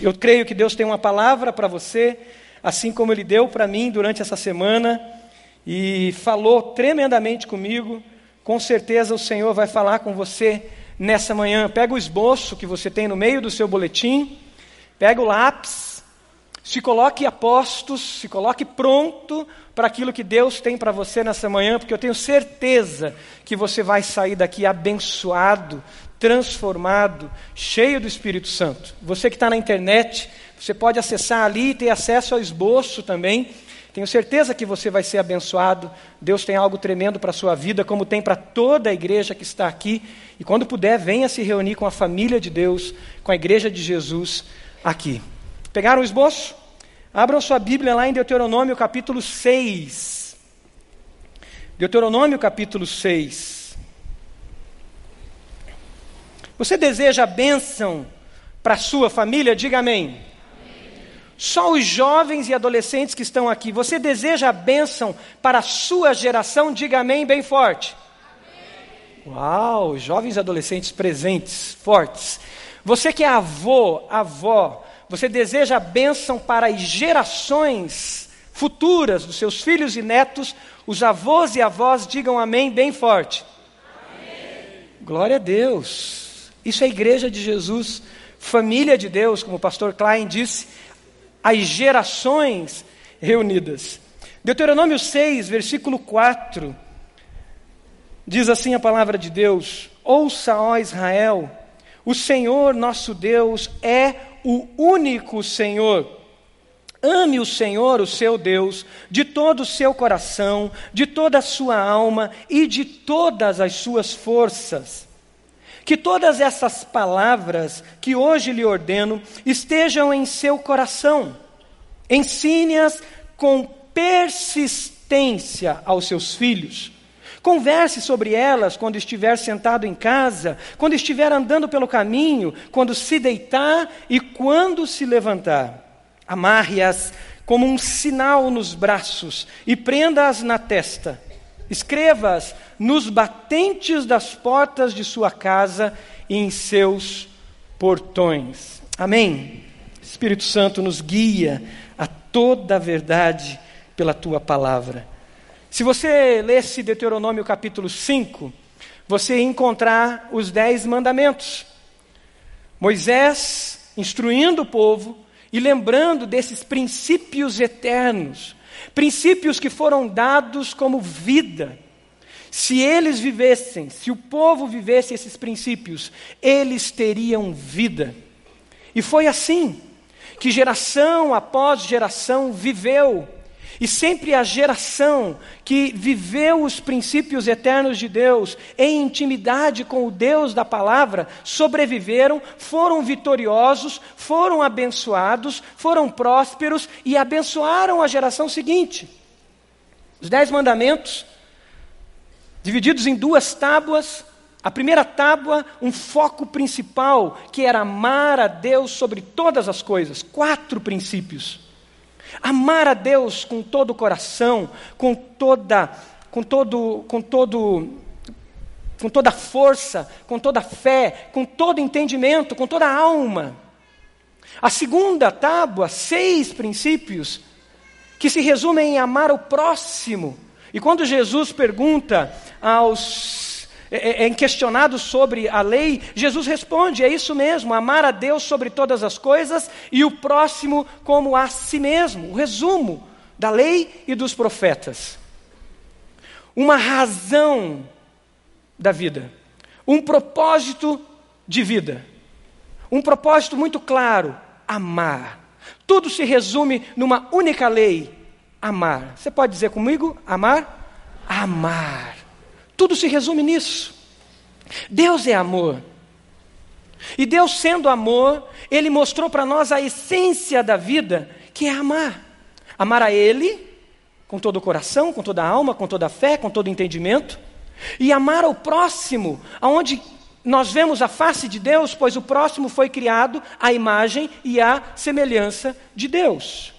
Eu creio que Deus tem uma palavra para você, assim como Ele deu para mim durante essa semana e falou tremendamente comigo. Com certeza o Senhor vai falar com você nessa manhã. Pega o esboço que você tem no meio do seu boletim, pega o lápis, se coloque a postos, se coloque pronto para aquilo que Deus tem para você nessa manhã, porque eu tenho certeza que você vai sair daqui abençoado, transformado, cheio do Espírito Santo. Você que está na internet, você pode acessar ali e ter acesso ao esboço também. Tenho certeza que você vai ser abençoado. Deus tem algo tremendo para a sua vida, como tem para toda a igreja que está aqui. E quando puder, venha se reunir com a família de Deus, com a igreja de Jesus aqui. Pegaram o esboço? Abram sua Bíblia lá em Deuteronômio capítulo 6. Deuteronômio capítulo 6. Você deseja bênção para a sua família? Diga amém. Só os jovens e adolescentes que estão aqui. Você deseja bênção para a sua geração? Diga amém bem forte. Amém. Uau, jovens e adolescentes presentes, fortes. Você que é avô, avó, você deseja a bênção para as gerações futuras dos seus filhos e netos? Os avós e avós digam amém bem forte. Amém. Glória a Deus. Isso é a igreja de Jesus, família de Deus, como o pastor Klein disse as gerações reunidas. Deuteronômio 6, versículo 4, diz assim a palavra de Deus: Ouça, ó Israel, o Senhor nosso Deus é o único Senhor. Ame o Senhor, o seu Deus, de todo o seu coração, de toda a sua alma e de todas as suas forças. Que todas essas palavras que hoje lhe ordeno estejam em seu coração. Ensine-as com persistência aos seus filhos. Converse sobre elas quando estiver sentado em casa, quando estiver andando pelo caminho, quando se deitar e quando se levantar. Amarre-as como um sinal nos braços e prenda-as na testa. Escreva-as nos batentes das portas de sua casa e em seus portões. Amém. Espírito Santo nos guia a toda a verdade pela tua palavra. Se você lesse Deuteronômio capítulo 5, você encontrar os dez mandamentos. Moisés instruindo o povo e lembrando desses princípios eternos, princípios que foram dados como vida se eles vivessem, se o povo vivesse esses princípios, eles teriam vida. E foi assim que geração após geração viveu. E sempre a geração que viveu os princípios eternos de Deus em intimidade com o Deus da palavra sobreviveram, foram vitoriosos, foram abençoados, foram prósperos e abençoaram a geração seguinte. Os Dez Mandamentos divididos em duas tábuas. A primeira tábua, um foco principal, que era amar a Deus sobre todas as coisas. Quatro princípios. Amar a Deus com todo o coração, com toda, com todo, com todo, com toda força, com toda fé, com todo entendimento, com toda alma. A segunda tábua, seis princípios, que se resumem em amar o próximo e quando Jesus pergunta aos é, é, é questionado sobre a lei, Jesus responde: é isso mesmo, amar a Deus sobre todas as coisas e o próximo como a si mesmo. O resumo da lei e dos profetas. Uma razão da vida, um propósito de vida, um propósito muito claro: amar. Tudo se resume numa única lei: amar. Você pode dizer comigo? Amar? Amar. Tudo se resume nisso. Deus é amor. E Deus, sendo amor, Ele mostrou para nós a essência da vida, que é amar. Amar a Ele, com todo o coração, com toda a alma, com toda a fé, com todo o entendimento. E amar ao próximo, aonde nós vemos a face de Deus, pois o próximo foi criado à imagem e à semelhança de Deus.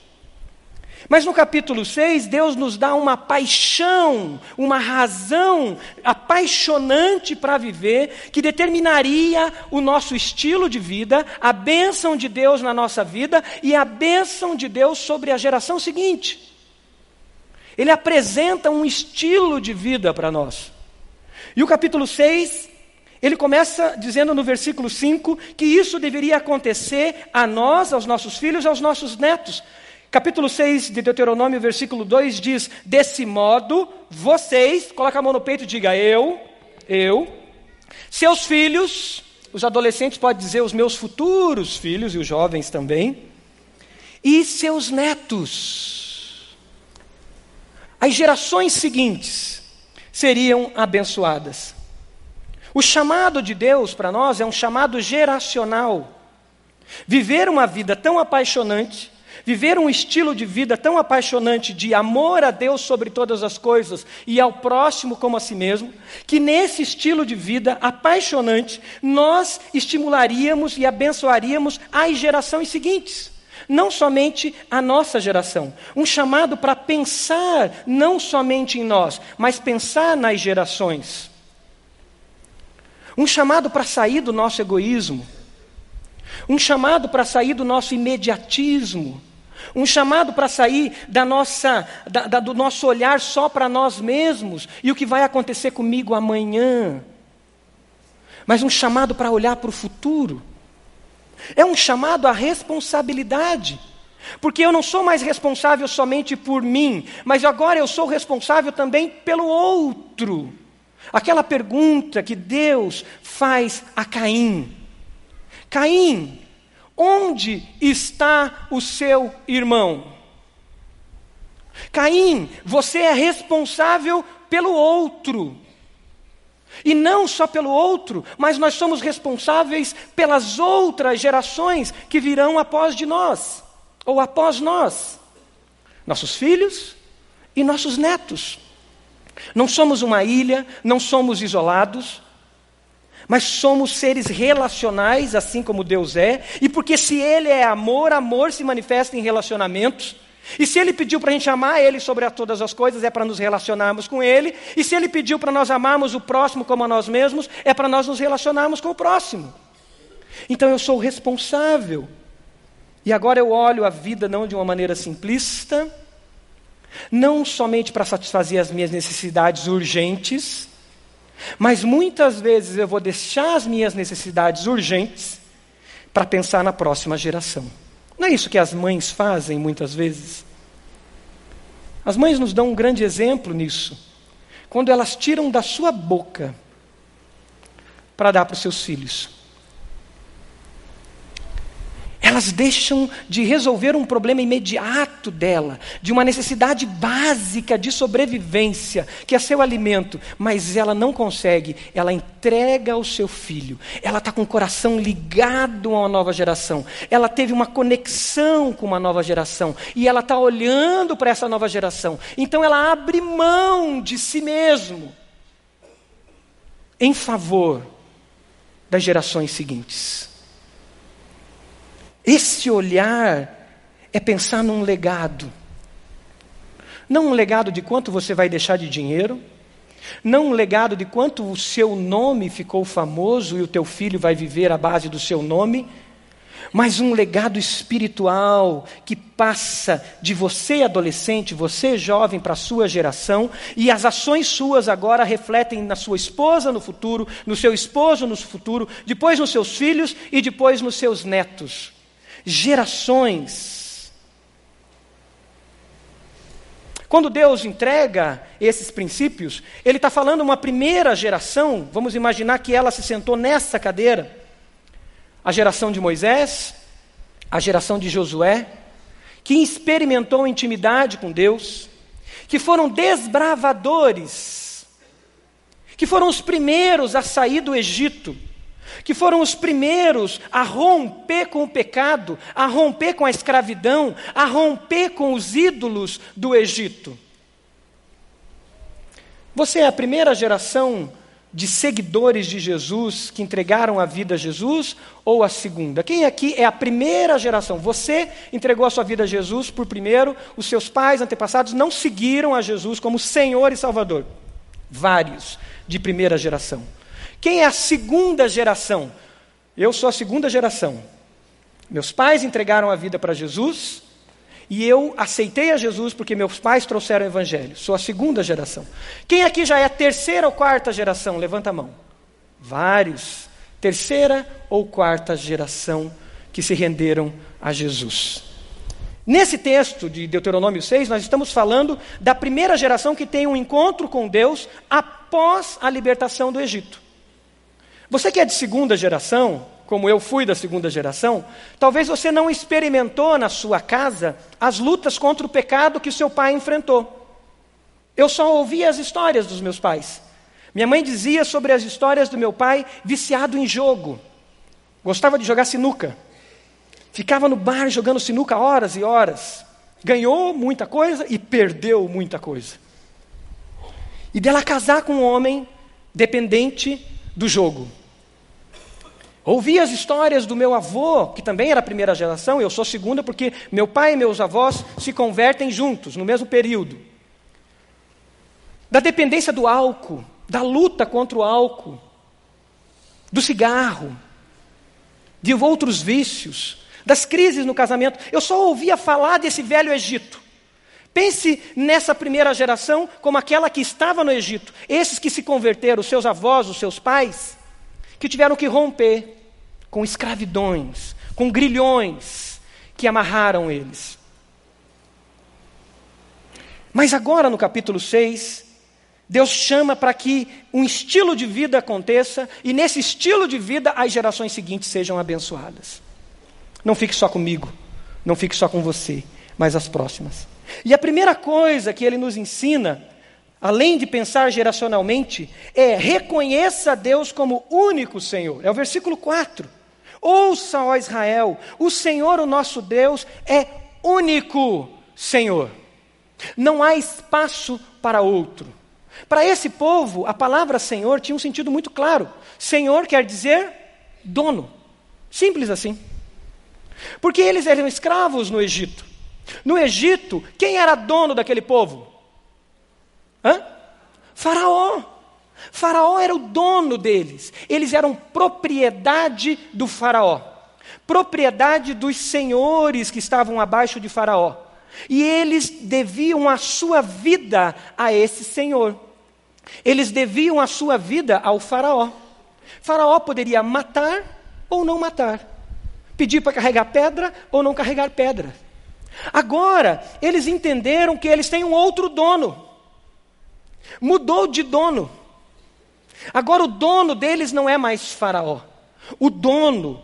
Mas no capítulo 6, Deus nos dá uma paixão, uma razão apaixonante para viver, que determinaria o nosso estilo de vida, a bênção de Deus na nossa vida e a bênção de Deus sobre a geração seguinte. Ele apresenta um estilo de vida para nós. E o capítulo 6, ele começa dizendo no versículo 5 que isso deveria acontecer a nós, aos nossos filhos, aos nossos netos. Capítulo 6 de Deuteronômio, versículo 2 diz: Desse modo, vocês, coloca a mão no peito e diga: Eu, eu, seus filhos, os adolescentes podem dizer os meus futuros filhos e os jovens também, e seus netos. As gerações seguintes seriam abençoadas. O chamado de Deus para nós é um chamado geracional. Viver uma vida tão apaixonante Viver um estilo de vida tão apaixonante de amor a Deus sobre todas as coisas e ao próximo como a si mesmo, que nesse estilo de vida apaixonante nós estimularíamos e abençoaríamos as gerações seguintes. Não somente a nossa geração. Um chamado para pensar não somente em nós, mas pensar nas gerações. Um chamado para sair do nosso egoísmo. Um chamado para sair do nosso imediatismo um chamado para sair da nossa, da, da, do nosso olhar só para nós mesmos e o que vai acontecer comigo amanhã. Mas um chamado para olhar para o futuro. É um chamado à responsabilidade. Porque eu não sou mais responsável somente por mim, mas agora eu sou responsável também pelo outro. Aquela pergunta que Deus faz a Caim: Caim, Onde está o seu irmão? Caim, você é responsável pelo outro. E não só pelo outro, mas nós somos responsáveis pelas outras gerações que virão após de nós, ou após nós. Nossos filhos e nossos netos. Não somos uma ilha, não somos isolados, mas somos seres relacionais, assim como Deus é, e porque se Ele é amor, amor se manifesta em relacionamentos. E se Ele pediu para a gente amar Ele sobre todas as coisas, é para nos relacionarmos com Ele. E se Ele pediu para nós amarmos o próximo como a nós mesmos, é para nós nos relacionarmos com o próximo. Então eu sou responsável. E agora eu olho a vida não de uma maneira simplista, não somente para satisfazer as minhas necessidades urgentes, mas muitas vezes eu vou deixar as minhas necessidades urgentes para pensar na próxima geração. Não é isso que as mães fazem muitas vezes? As mães nos dão um grande exemplo nisso. Quando elas tiram da sua boca para dar para os seus filhos. Elas deixam de resolver um problema imediato dela, de uma necessidade básica de sobrevivência, que é seu alimento, mas ela não consegue, ela entrega ao seu filho. Ela está com o coração ligado a uma nova geração, ela teve uma conexão com uma nova geração, e ela está olhando para essa nova geração. Então ela abre mão de si mesmo em favor das gerações seguintes. Esse olhar é pensar num legado. Não um legado de quanto você vai deixar de dinheiro, não um legado de quanto o seu nome ficou famoso e o teu filho vai viver à base do seu nome, mas um legado espiritual que passa de você adolescente, você jovem para a sua geração, e as ações suas agora refletem na sua esposa no futuro, no seu esposo no futuro, depois nos seus filhos e depois nos seus netos gerações. Quando Deus entrega esses princípios, Ele está falando uma primeira geração, vamos imaginar que ela se sentou nessa cadeira, a geração de Moisés, a geração de Josué, que experimentou intimidade com Deus, que foram desbravadores, que foram os primeiros a sair do Egito, que foram os primeiros a romper com o pecado, a romper com a escravidão, a romper com os ídolos do Egito. Você é a primeira geração de seguidores de Jesus que entregaram a vida a Jesus ou a segunda? Quem aqui é a primeira geração? Você entregou a sua vida a Jesus por primeiro, os seus pais antepassados não seguiram a Jesus como Senhor e Salvador. Vários de primeira geração. Quem é a segunda geração? Eu sou a segunda geração. Meus pais entregaram a vida para Jesus e eu aceitei a Jesus porque meus pais trouxeram o Evangelho. Sou a segunda geração. Quem aqui já é a terceira ou quarta geração? Levanta a mão. Vários. Terceira ou quarta geração que se renderam a Jesus. Nesse texto de Deuteronômio 6, nós estamos falando da primeira geração que tem um encontro com Deus após a libertação do Egito. Você que é de segunda geração, como eu fui da segunda geração, talvez você não experimentou na sua casa as lutas contra o pecado que seu pai enfrentou. Eu só ouvia as histórias dos meus pais. Minha mãe dizia sobre as histórias do meu pai viciado em jogo. Gostava de jogar sinuca. Ficava no bar jogando sinuca horas e horas. Ganhou muita coisa e perdeu muita coisa. E dela casar com um homem dependente do jogo. Ouvi as histórias do meu avô, que também era primeira geração, eu sou segunda porque meu pai e meus avós se convertem juntos, no mesmo período. Da dependência do álcool, da luta contra o álcool, do cigarro, de outros vícios, das crises no casamento. Eu só ouvia falar desse velho Egito. Pense nessa primeira geração como aquela que estava no Egito. Esses que se converteram, seus avós, os seus pais, que tiveram que romper com escravidões, com grilhões que amarraram eles. Mas agora, no capítulo 6, Deus chama para que um estilo de vida aconteça e nesse estilo de vida as gerações seguintes sejam abençoadas. Não fique só comigo, não fique só com você, mas as próximas. E a primeira coisa que ele nos ensina além de pensar geracionalmente, é reconheça Deus como único Senhor. É o versículo 4. Ouça, ó Israel, o Senhor, o nosso Deus, é único Senhor. Não há espaço para outro. Para esse povo, a palavra Senhor tinha um sentido muito claro. Senhor quer dizer dono. Simples assim. Porque eles eram escravos no Egito. No Egito, quem era dono daquele povo? Hã? Faraó. Faraó era o dono deles. Eles eram propriedade do Faraó, propriedade dos senhores que estavam abaixo de Faraó. E eles deviam a sua vida a esse senhor. Eles deviam a sua vida ao Faraó. Faraó poderia matar ou não matar, pedir para carregar pedra ou não carregar pedra. Agora, eles entenderam que eles têm um outro dono. Mudou de dono. Agora o dono deles não é mais Faraó. O dono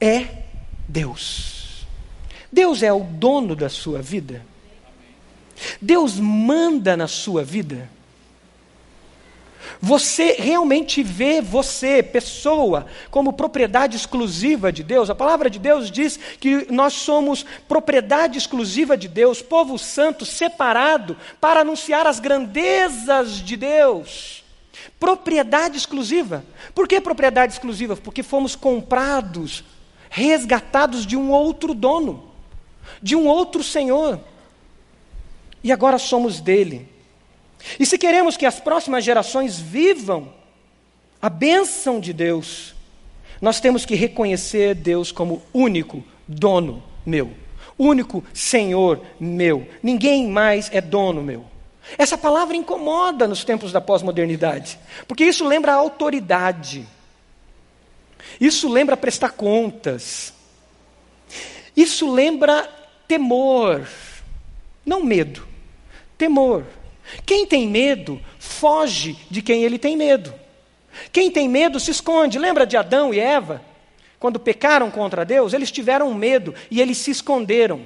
é Deus. Deus é o dono da sua vida. Deus manda na sua vida. Você realmente vê você, pessoa, como propriedade exclusiva de Deus? A palavra de Deus diz que nós somos propriedade exclusiva de Deus, povo santo, separado para anunciar as grandezas de Deus. Propriedade exclusiva. Por que propriedade exclusiva? Porque fomos comprados, resgatados de um outro dono, de um outro Senhor. E agora somos dele. E se queremos que as próximas gerações vivam a bênção de Deus, nós temos que reconhecer Deus como único dono meu, único Senhor meu. Ninguém mais é dono meu. Essa palavra incomoda nos tempos da pós-modernidade, porque isso lembra a autoridade, isso lembra prestar contas, isso lembra temor, não medo, temor. Quem tem medo, foge de quem ele tem medo. Quem tem medo se esconde. Lembra de Adão e Eva? Quando pecaram contra Deus, eles tiveram medo e eles se esconderam.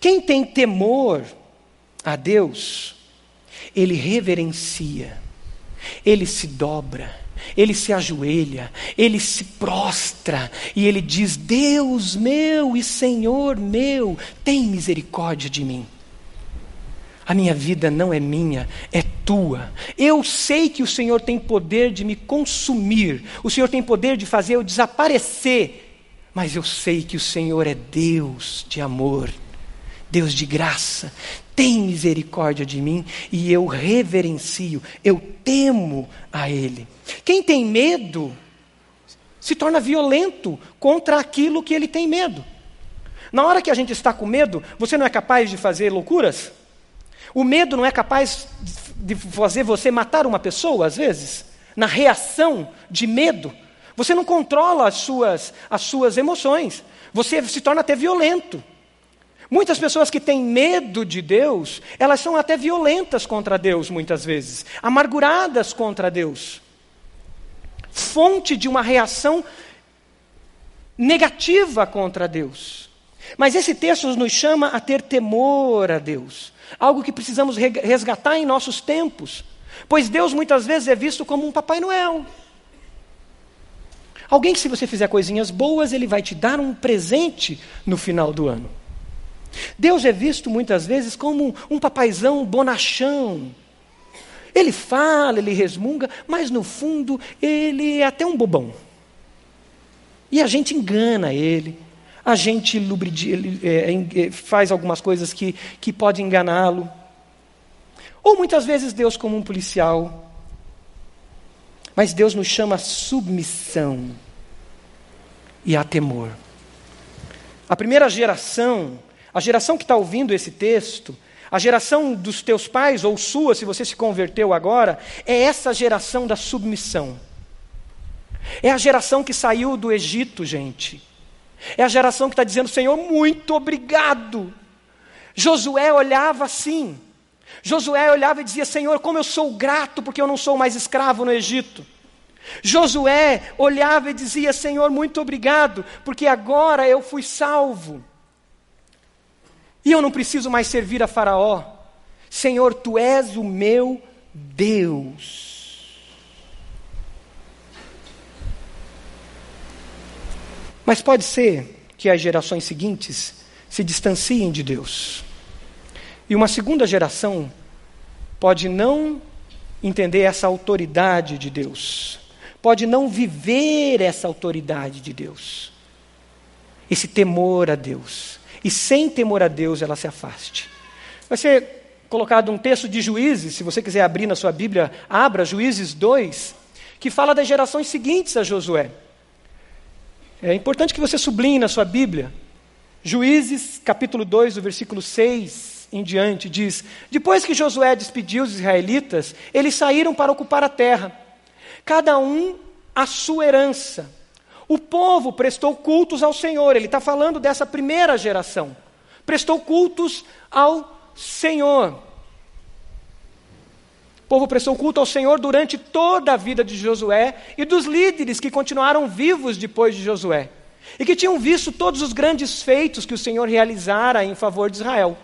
Quem tem temor a Deus, ele reverencia, ele se dobra, ele se ajoelha, ele se prostra e ele diz: Deus meu e Senhor meu, tem misericórdia de mim. A minha vida não é minha, é tua. Eu sei que o Senhor tem poder de me consumir, o Senhor tem poder de fazer eu desaparecer, mas eu sei que o Senhor é Deus de amor, Deus de graça. Tem misericórdia de mim e eu reverencio, eu temo a Ele. Quem tem medo se torna violento contra aquilo que ele tem medo. Na hora que a gente está com medo, você não é capaz de fazer loucuras? O medo não é capaz de fazer você matar uma pessoa, às vezes? Na reação de medo. Você não controla as suas, as suas emoções. Você se torna até violento. Muitas pessoas que têm medo de Deus, elas são até violentas contra Deus, muitas vezes, amarguradas contra Deus. Fonte de uma reação negativa contra Deus. Mas esse texto nos chama a ter temor a Deus, algo que precisamos resgatar em nossos tempos, pois Deus muitas vezes é visto como um Papai Noel. Alguém que, se você fizer coisinhas boas, ele vai te dar um presente no final do ano. Deus é visto muitas vezes como um papaizão bonachão. Ele fala, ele resmunga, mas no fundo ele é até um bobão. E a gente engana ele, a gente é, é, faz algumas coisas que, que podem enganá-lo. Ou muitas vezes Deus como um policial. Mas Deus nos chama a submissão e a temor. A primeira geração, a geração que está ouvindo esse texto, a geração dos teus pais ou sua, se você se converteu agora, é essa geração da submissão. É a geração que saiu do Egito, gente. É a geração que está dizendo: Senhor, muito obrigado. Josué olhava assim. Josué olhava e dizia: Senhor, como eu sou grato porque eu não sou mais escravo no Egito. Josué olhava e dizia: Senhor, muito obrigado, porque agora eu fui salvo. E eu não preciso mais servir a Faraó. Senhor, tu és o meu Deus. Mas pode ser que as gerações seguintes se distanciem de Deus. E uma segunda geração pode não entender essa autoridade de Deus, pode não viver essa autoridade de Deus, esse temor a Deus. E sem temor a Deus ela se afaste. Vai ser colocado um texto de Juízes, se você quiser abrir na sua Bíblia, abra Juízes 2, que fala das gerações seguintes a Josué. É importante que você sublinhe na sua Bíblia. Juízes, capítulo 2, do versículo 6 em diante, diz: Depois que Josué despediu os israelitas, eles saíram para ocupar a terra, cada um a sua herança. O povo prestou cultos ao Senhor, ele está falando dessa primeira geração. Prestou cultos ao Senhor. O povo prestou culto ao Senhor durante toda a vida de Josué e dos líderes que continuaram vivos depois de Josué e que tinham visto todos os grandes feitos que o Senhor realizara em favor de Israel.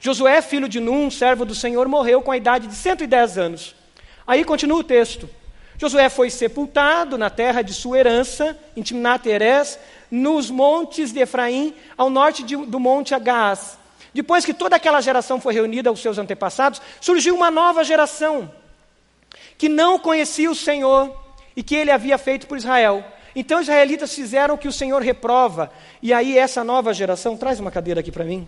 Josué, filho de Num, servo do Senhor, morreu com a idade de 110 anos. Aí continua o texto. Josué foi sepultado na terra de sua herança, em Timnat-Erés, nos montes de Efraim, ao norte de, do monte Agás. Depois que toda aquela geração foi reunida aos seus antepassados, surgiu uma nova geração que não conhecia o Senhor e que ele havia feito por Israel. Então os israelitas fizeram o que o Senhor reprova, e aí essa nova geração, traz uma cadeira aqui para mim,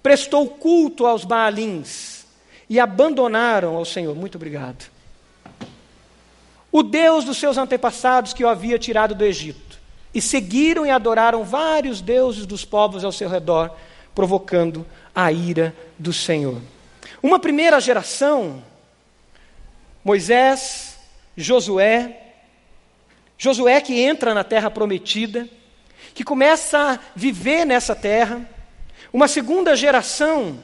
prestou culto aos Baalins e abandonaram ao Senhor. Muito obrigado. O Deus dos seus antepassados que o havia tirado do Egito. E seguiram e adoraram vários deuses dos povos ao seu redor, provocando a ira do Senhor. Uma primeira geração, Moisés, Josué, Josué que entra na terra prometida, que começa a viver nessa terra. Uma segunda geração,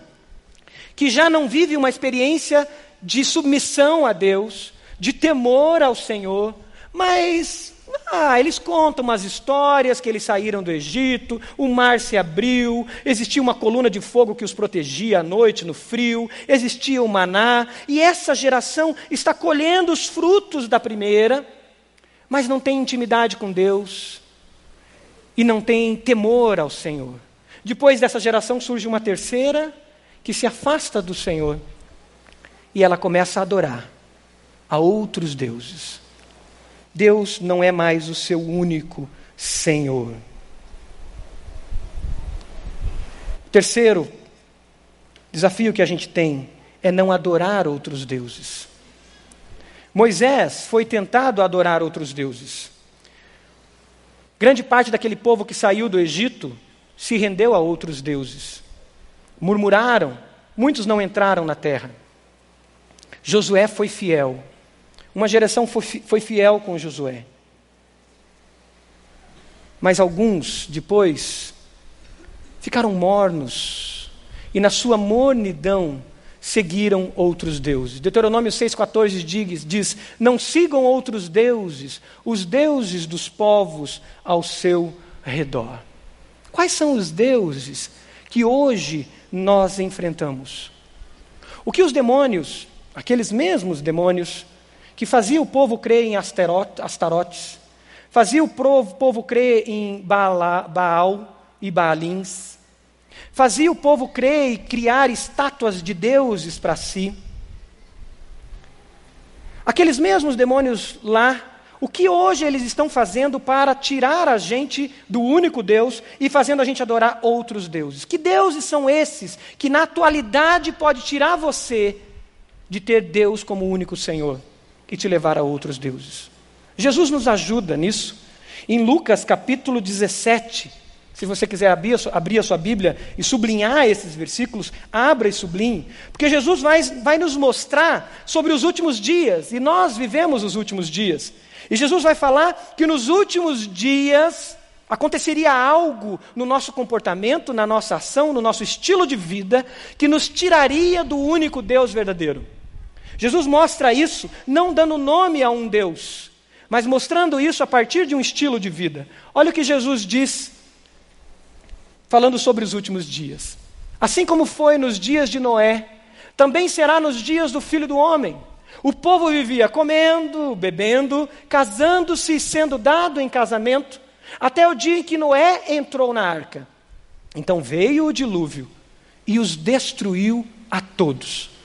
que já não vive uma experiência de submissão a Deus, de temor ao Senhor, mas ah, eles contam umas histórias que eles saíram do Egito, o mar se abriu, existia uma coluna de fogo que os protegia à noite no frio, existia o maná, e essa geração está colhendo os frutos da primeira, mas não tem intimidade com Deus e não tem temor ao Senhor. Depois dessa geração surge uma terceira, que se afasta do Senhor e ela começa a adorar a outros deuses. Deus não é mais o seu único Senhor. Terceiro desafio que a gente tem é não adorar outros deuses. Moisés foi tentado a adorar outros deuses. Grande parte daquele povo que saiu do Egito se rendeu a outros deuses. Murmuraram, muitos não entraram na terra. Josué foi fiel. Uma geração foi fiel com Josué. Mas alguns, depois, ficaram mornos e, na sua mornidão, seguiram outros deuses. Deuteronômio 6,14 diz, diz: Não sigam outros deuses, os deuses dos povos ao seu redor. Quais são os deuses que hoje nós enfrentamos? O que os demônios, aqueles mesmos demônios, que faziam o povo crer em Astarotes, fazia o povo crer em Baal e Baalins, fazia o povo crer e criar estátuas de deuses para si. Aqueles mesmos demônios lá o que hoje eles estão fazendo para tirar a gente do único Deus e fazendo a gente adorar outros deuses? Que deuses são esses que na atualidade pode tirar você de ter Deus como único Senhor e te levar a outros deuses? Jesus nos ajuda nisso. Em Lucas capítulo 17, se você quiser abrir a, sua, Bíblia e sublinhar esses versículos, abra e sublinhe, porque Jesus vai, vai nos mostrar sobre os últimos dias, e nós vivemos os últimos dias. E Jesus vai falar que nos últimos dias aconteceria algo no nosso comportamento, na nossa ação, no nosso estilo de vida, que nos tiraria do único Deus verdadeiro. Jesus mostra isso não dando nome a um Deus, mas mostrando isso a partir de um estilo de vida. Olha o que Jesus diz, falando sobre os últimos dias. Assim como foi nos dias de Noé, também será nos dias do filho do homem. O povo vivia comendo, bebendo, casando-se e sendo dado em casamento, até o dia em que Noé entrou na arca. Então veio o dilúvio e os destruiu a todos.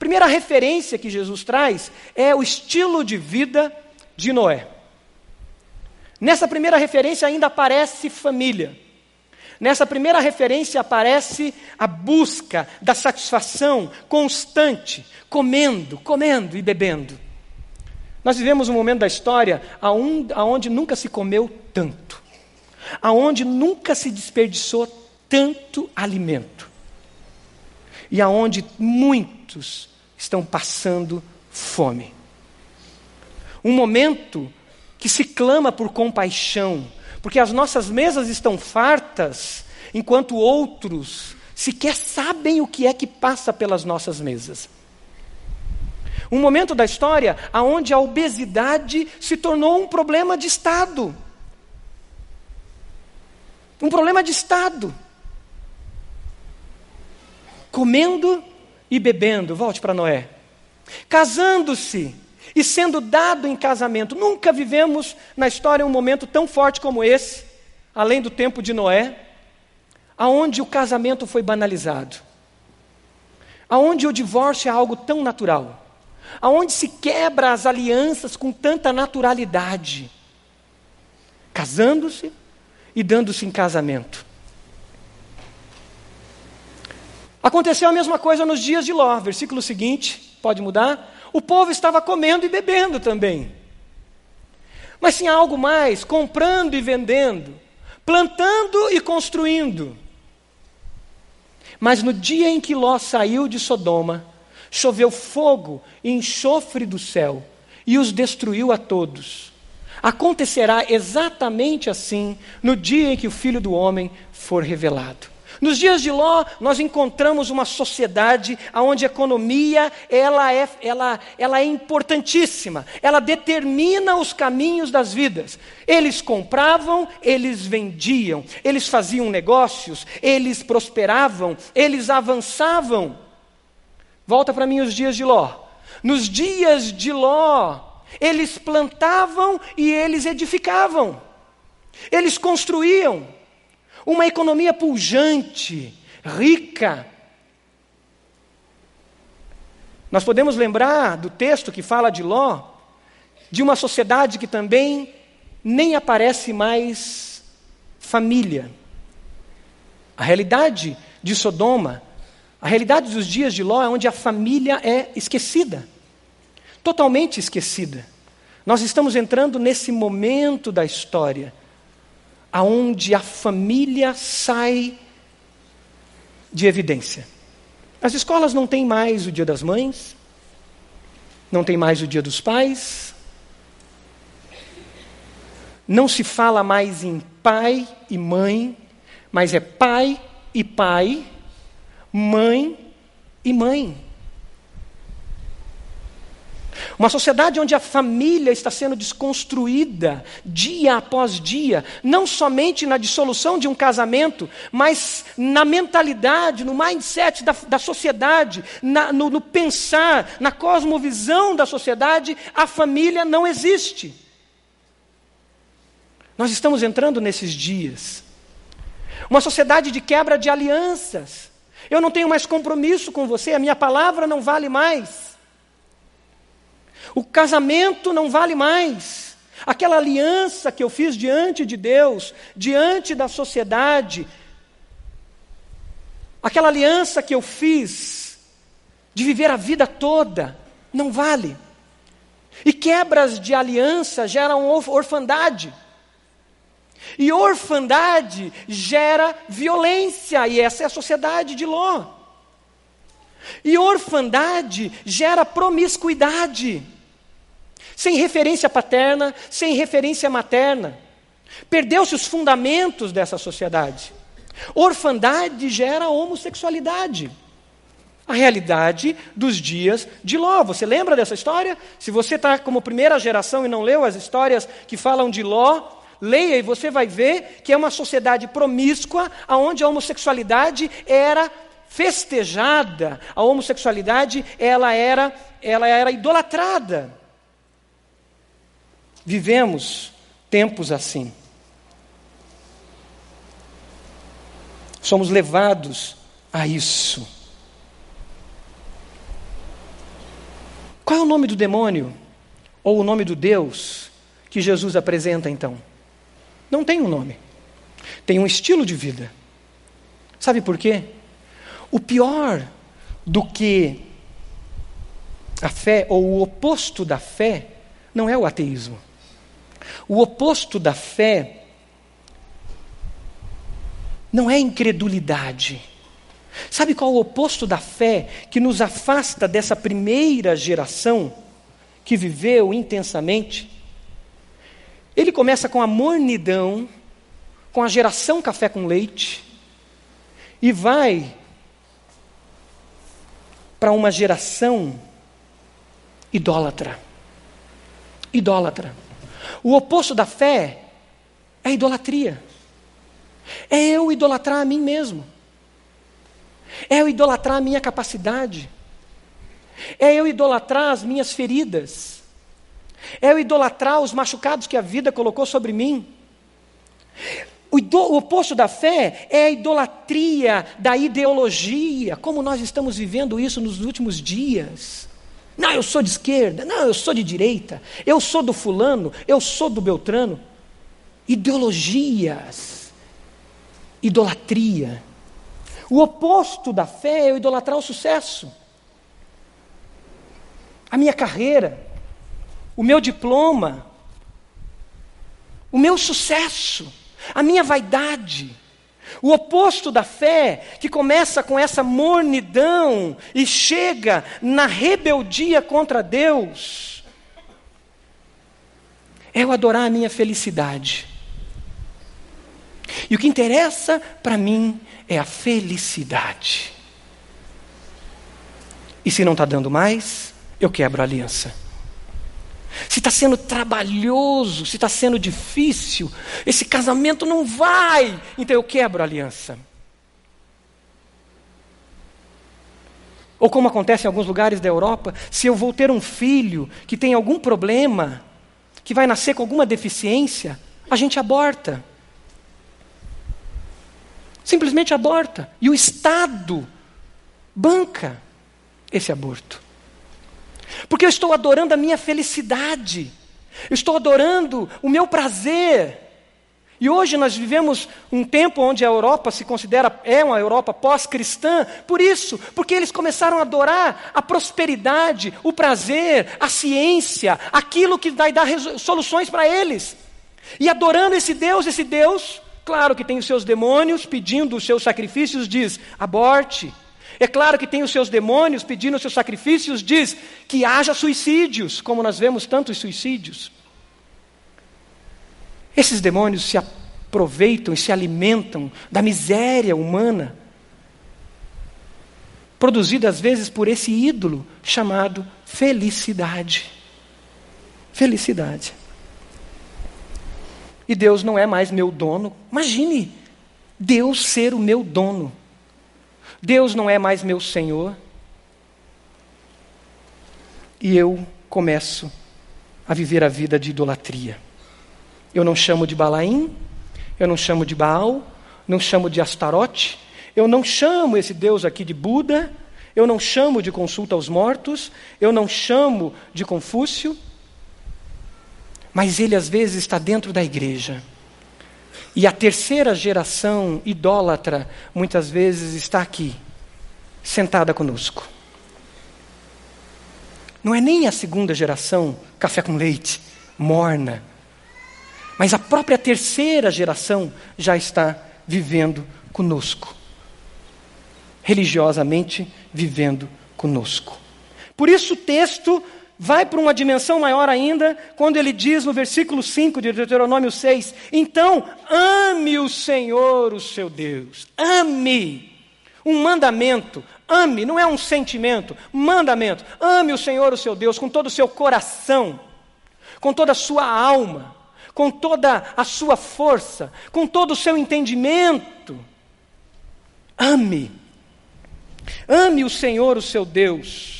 Primeira referência que Jesus traz é o estilo de vida de Noé. Nessa primeira referência ainda aparece família. Nessa primeira referência aparece a busca da satisfação constante, comendo, comendo e bebendo. Nós vivemos um momento da história aonde nunca se comeu tanto, aonde nunca se desperdiçou tanto alimento, e aonde muitos estão passando fome. Um momento que se clama por compaixão, porque as nossas mesas estão fartas, enquanto outros sequer sabem o que é que passa pelas nossas mesas. Um momento da história onde a obesidade se tornou um problema de Estado. Um problema de Estado. Comendo e bebendo, volte para Noé. Casando-se e sendo dado em casamento. Nunca vivemos na história um momento tão forte como esse, além do tempo de Noé, aonde o casamento foi banalizado. Aonde o divórcio é algo tão natural. Aonde se quebra as alianças com tanta naturalidade. Casando-se e dando-se em casamento. Aconteceu a mesma coisa nos dias de Ló, versículo seguinte, pode mudar. O povo estava comendo e bebendo também. Mas tinha algo mais, comprando e vendendo, plantando e construindo. Mas no dia em que Ló saiu de Sodoma, choveu fogo e enxofre do céu e os destruiu a todos. Acontecerá exatamente assim no dia em que o Filho do Homem for revelado. Nos dias de Ló, nós encontramos uma sociedade onde a economia ela é, ela, ela é importantíssima, ela determina os caminhos das vidas. Eles compravam, eles vendiam, eles faziam negócios, eles prosperavam, eles avançavam. Volta para mim os dias de Ló. Nos dias de Ló, eles plantavam e eles edificavam, eles construíam uma economia pujante, rica. Nós podemos lembrar do texto que fala de Ló, de uma sociedade que também nem aparece mais família. A realidade de Sodoma, a realidade dos dias de Ló é onde a família é esquecida, totalmente esquecida. Nós estamos entrando nesse momento da história aonde a família sai de evidência. As escolas não têm mais o Dia das Mães, não tem mais o Dia dos Pais, não se fala mais em pai e mãe, mas é pai e pai, mãe e mãe. Uma sociedade onde a família está sendo desconstruída dia após dia, não somente na dissolução de um casamento, mas na mentalidade, no mindset da, da sociedade, na, no, no pensar, na cosmovisão da sociedade, a família não existe. Nós estamos entrando nesses dias. Uma sociedade de quebra de alianças. Eu não tenho mais compromisso com você, a minha palavra não vale mais. O casamento não vale mais. Aquela aliança que eu fiz diante de Deus, diante da sociedade, aquela aliança que eu fiz de viver a vida toda, não vale. E quebras de aliança geram orfandade. E orfandade gera violência, e essa é a sociedade de Ló. E orfandade gera promiscuidade sem referência paterna, sem referência materna. Perdeu-se os fundamentos dessa sociedade. Orfandade gera homossexualidade. A realidade dos dias de Ló. Você lembra dessa história? Se você está como primeira geração e não leu as histórias que falam de Ló, leia e você vai ver que é uma sociedade promíscua, onde a homossexualidade era festejada, a homossexualidade ela era, ela era idolatrada. Vivemos tempos assim. Somos levados a isso. Qual é o nome do demônio? Ou o nome do Deus que Jesus apresenta então? Não tem um nome. Tem um estilo de vida. Sabe por quê? O pior do que a fé, ou o oposto da fé, não é o ateísmo. O oposto da fé não é incredulidade. Sabe qual é o oposto da fé que nos afasta dessa primeira geração que viveu intensamente? Ele começa com a mornidão, com a geração café com leite, e vai para uma geração idólatra. Idólatra. O oposto da fé é a idolatria. É eu idolatrar a mim mesmo. É eu idolatrar a minha capacidade. É eu idolatrar as minhas feridas. É eu idolatrar os machucados que a vida colocou sobre mim. O, oposto da fé é a idolatria da ideologia, como nós estamos vivendo isso nos últimos dias. Não, eu sou de esquerda. Não, eu sou de direita. Eu sou do fulano. Eu sou do Beltrano. Ideologias. Idolatria. O oposto da fé é eu idolatrar o sucesso. A minha carreira. O meu diploma. O meu sucesso. A minha vaidade. O oposto da fé, que começa com essa mornidão e chega na rebeldia contra Deus, é eu adorar a minha felicidade. E o que interessa para mim é a felicidade. E se não está dando mais, eu quebro a aliança se está sendo trabalhoso, se está sendo difícil, esse casamento não vai, então eu quebro a aliança. Ou como acontece em alguns lugares da Europa, se eu vou ter um filho que tem algum problema, que vai nascer com alguma deficiência, a gente aborta. Simplesmente aborta. E o Estado banca esse aborto. Porque eu estou adorando a minha felicidade, eu estou adorando o meu prazer. E hoje nós vivemos um tempo onde a Europa se considera, é uma Europa pós-cristã, por isso, porque eles começaram a adorar a prosperidade, o prazer, a ciência, aquilo que vai dar soluções para eles. E adorando esse Deus, esse Deus, claro que tem os seus demônios pedindo os seus sacrifícios, diz: aborte. É claro que tem os seus demônios pedindo os seus sacrifícios, diz que haja suicídios, como nós vemos tantos suicídios. Esses demônios se aproveitam e se alimentam da miséria humana, produzida às vezes por esse ídolo chamado felicidade. Felicidade. E Deus não é mais meu dono. Imagine Deus ser o meu dono. Deus não é mais meu Senhor. E eu começo a viver a vida de idolatria. Eu não chamo de Balaim, eu não chamo de Baal, não chamo de Astarote, eu não chamo esse Deus aqui de Buda, eu não chamo de consulta aos mortos, eu não chamo de Confúcio, mas ele às vezes está dentro da igreja. E a terceira geração idólatra muitas vezes está aqui, sentada conosco. Não é nem a segunda geração, café com leite, morna, mas a própria terceira geração já está vivendo conosco. Religiosamente vivendo conosco. Por isso o texto vai para uma dimensão maior ainda, quando ele diz no versículo 5 de Deuteronômio 6: Então, ame o Senhor, o seu Deus, ame. Um mandamento, ame, não é um sentimento, mandamento. Ame o Senhor, o seu Deus, com todo o seu coração, com toda a sua alma, com toda a sua força, com todo o seu entendimento. Ame. Ame o Senhor, o seu Deus.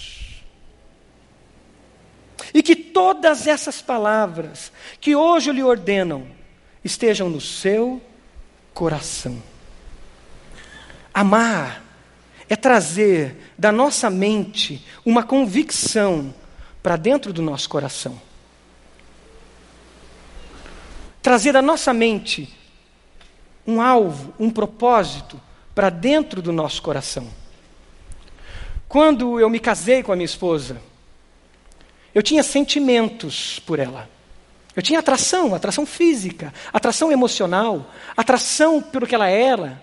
E que todas essas palavras que hoje lhe ordenam estejam no seu coração. Amar é trazer da nossa mente uma convicção para dentro do nosso coração trazer da nossa mente um alvo, um propósito para dentro do nosso coração. Quando eu me casei com a minha esposa, eu tinha sentimentos por ela. Eu tinha atração, atração física, atração emocional, atração pelo que ela era.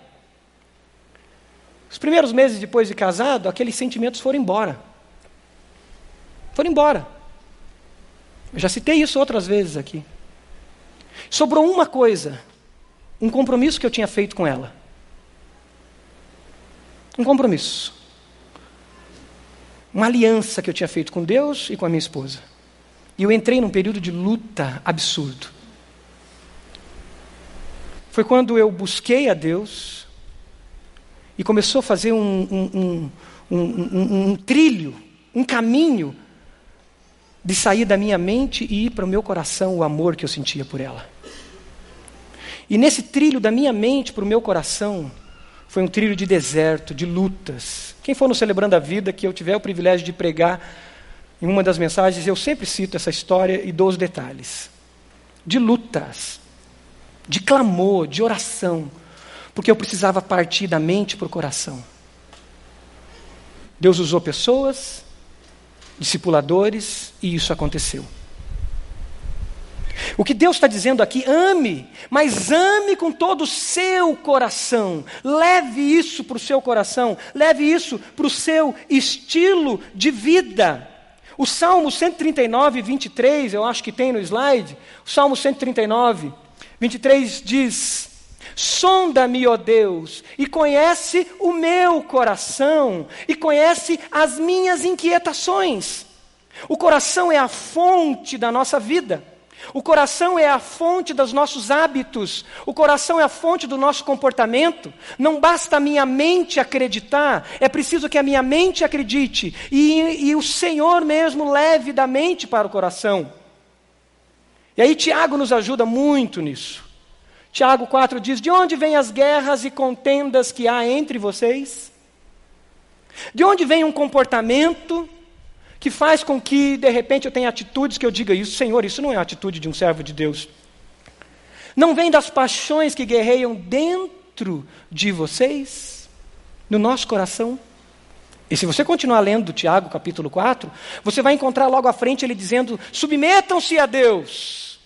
Os primeiros meses depois de casado, aqueles sentimentos foram embora. Foram embora. Eu já citei isso outras vezes aqui. Sobrou uma coisa, um compromisso que eu tinha feito com ela. Um compromisso. Uma aliança que eu tinha feito com Deus e com a minha esposa. E eu entrei num período de luta absurdo. Foi quando eu busquei a Deus e começou a fazer um, um, um, um trilho, um caminho de sair da minha mente e ir para o meu coração o amor que eu sentia por ela. E nesse trilho da minha mente para o meu coração, foi um trilho de deserto, de lutas. Quem for no Celebrando a Vida, que eu tiver o privilégio de pregar em uma das mensagens, eu sempre cito essa história e dou os detalhes. De lutas, de clamor, de oração, porque eu precisava partir da mente para o coração. Deus usou pessoas, discipuladores, e isso aconteceu. O que Deus está dizendo aqui, ame, mas ame com todo o seu coração. Leve isso para o seu coração, leve isso para o seu estilo de vida. O Salmo 139, 23, eu acho que tem no slide. O Salmo 139, 23 diz: Sonda-me, ó Deus, e conhece o meu coração, e conhece as minhas inquietações. O coração é a fonte da nossa vida. O coração é a fonte dos nossos hábitos, o coração é a fonte do nosso comportamento. Não basta a minha mente acreditar, é preciso que a minha mente acredite e, e o Senhor mesmo leve da mente para o coração. E aí Tiago nos ajuda muito nisso. Tiago 4 diz: De onde vêm as guerras e contendas que há entre vocês? De onde vem um comportamento que faz com que, de repente, eu tenha atitudes que eu diga isso, Senhor, isso não é a atitude de um servo de Deus. Não vem das paixões que guerreiam dentro de vocês, no nosso coração? E se você continuar lendo Tiago capítulo 4, você vai encontrar logo à frente ele dizendo: submetam-se a Deus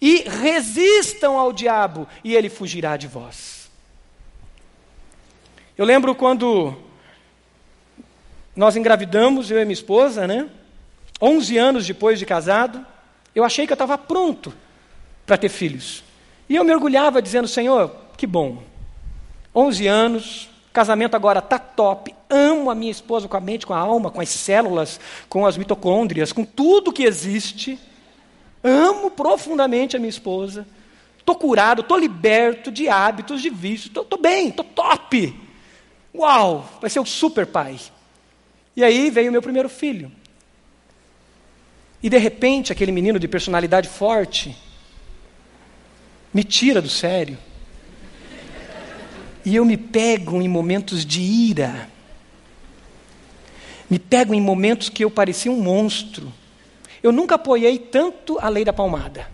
e resistam ao diabo, e ele fugirá de vós. Eu lembro quando nós engravidamos, eu e minha esposa, né? 11 anos depois de casado, eu achei que eu estava pronto para ter filhos. E eu mergulhava dizendo: Senhor, que bom. 11 anos, casamento agora está top. Amo a minha esposa com a mente, com a alma, com as células, com as mitocôndrias, com tudo que existe. Amo profundamente a minha esposa. Estou curado, estou liberto de hábitos, de vícios. Estou bem, estou top. Uau, vai ser o super pai. E aí veio o meu primeiro filho. E de repente, aquele menino de personalidade forte me tira do sério. E eu me pego em momentos de ira. Me pego em momentos que eu parecia um monstro. Eu nunca apoiei tanto a lei da palmada.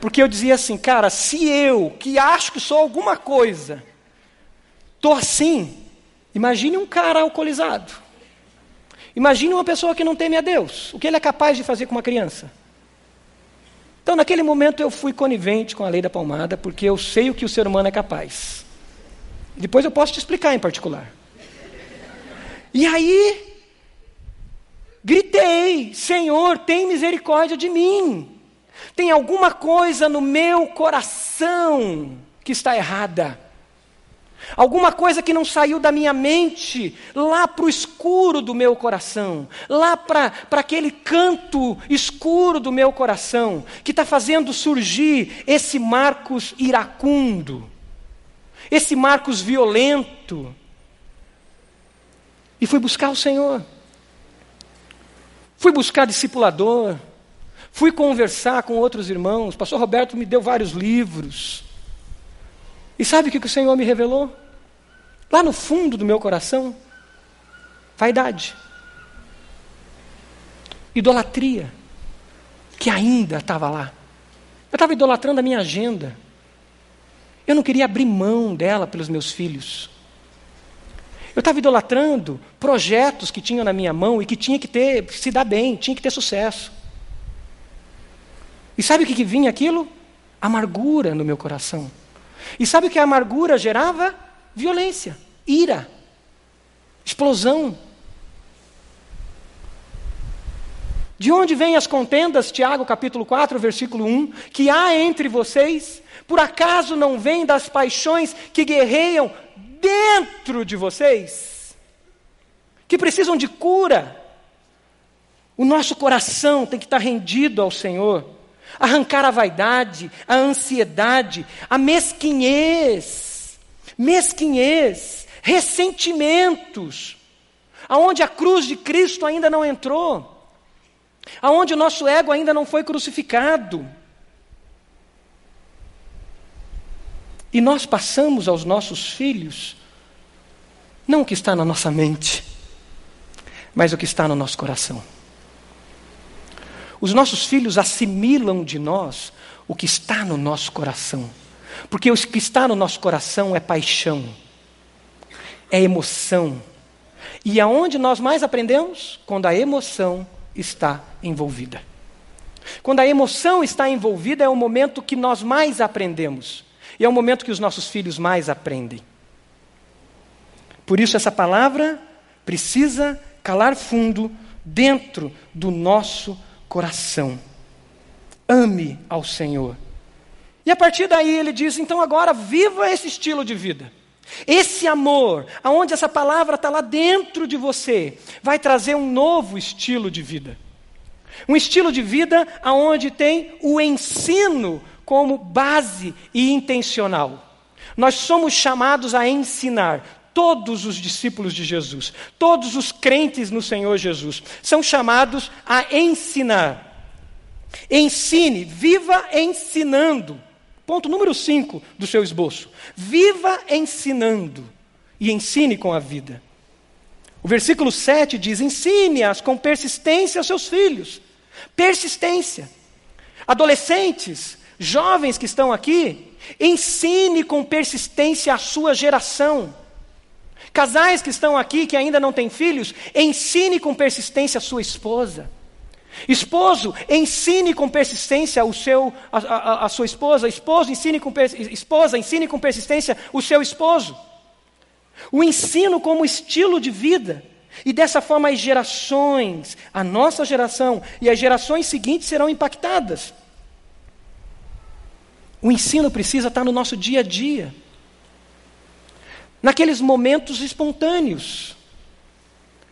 Porque eu dizia assim, cara, se eu, que acho que sou alguma coisa, estou assim, Imagine um cara alcoolizado. Imagine uma pessoa que não teme a Deus. O que ele é capaz de fazer com uma criança? Então, naquele momento, eu fui conivente com a lei da palmada, porque eu sei o que o ser humano é capaz. Depois eu posso te explicar em particular. E aí, gritei: Senhor, tem misericórdia de mim. Tem alguma coisa no meu coração que está errada. Alguma coisa que não saiu da minha mente, lá para o escuro do meu coração, lá para aquele canto escuro do meu coração, que está fazendo surgir esse Marcos iracundo, esse Marcos violento. E fui buscar o Senhor, fui buscar discipulador, fui conversar com outros irmãos. Pastor Roberto me deu vários livros. E sabe o que o Senhor me revelou? Lá no fundo do meu coração, vaidade, idolatria, que ainda estava lá. Eu estava idolatrando a minha agenda. Eu não queria abrir mão dela pelos meus filhos. Eu estava idolatrando projetos que tinham na minha mão e que tinha que ter, se dar bem, tinha que ter sucesso. E sabe o que, que vinha aquilo? Amargura no meu coração. E sabe o que a amargura gerava? Violência, ira, explosão. De onde vêm as contendas, Tiago capítulo 4, versículo 1, que há entre vocês? Por acaso não vêm das paixões que guerreiam dentro de vocês? Que precisam de cura? O nosso coração tem que estar rendido ao Senhor arrancar a vaidade, a ansiedade, a mesquinhez, mesquinhez, ressentimentos, aonde a cruz de Cristo ainda não entrou, aonde o nosso ego ainda não foi crucificado. E nós passamos aos nossos filhos não o que está na nossa mente, mas o que está no nosso coração. Os nossos filhos assimilam de nós o que está no nosso coração. Porque o que está no nosso coração é paixão, é emoção. E aonde nós mais aprendemos? Quando a emoção está envolvida. Quando a emoção está envolvida, é o momento que nós mais aprendemos. E é o momento que os nossos filhos mais aprendem. Por isso, essa palavra precisa calar fundo dentro do nosso coração coração. Ame ao Senhor. E a partir daí ele diz: então agora viva esse estilo de vida. Esse amor, aonde essa palavra está lá dentro de você, vai trazer um novo estilo de vida. Um estilo de vida aonde tem o ensino como base e intencional. Nós somos chamados a ensinar todos os discípulos de Jesus, todos os crentes no Senhor Jesus, são chamados a ensinar. Ensine, viva ensinando. Ponto número 5 do seu esboço. Viva ensinando e ensine com a vida. O versículo 7 diz: ensine-as com persistência aos seus filhos. Persistência. Adolescentes, jovens que estão aqui, ensine com persistência a sua geração. Casais que estão aqui, que ainda não têm filhos, ensine com persistência a sua esposa. Esposo, ensine com persistência o seu, a, a, a sua esposa. Esposo, ensine com, esposa, ensine com persistência o seu esposo. O ensino como estilo de vida. E dessa forma as gerações, a nossa geração e as gerações seguintes serão impactadas. O ensino precisa estar no nosso dia a dia. Naqueles momentos espontâneos.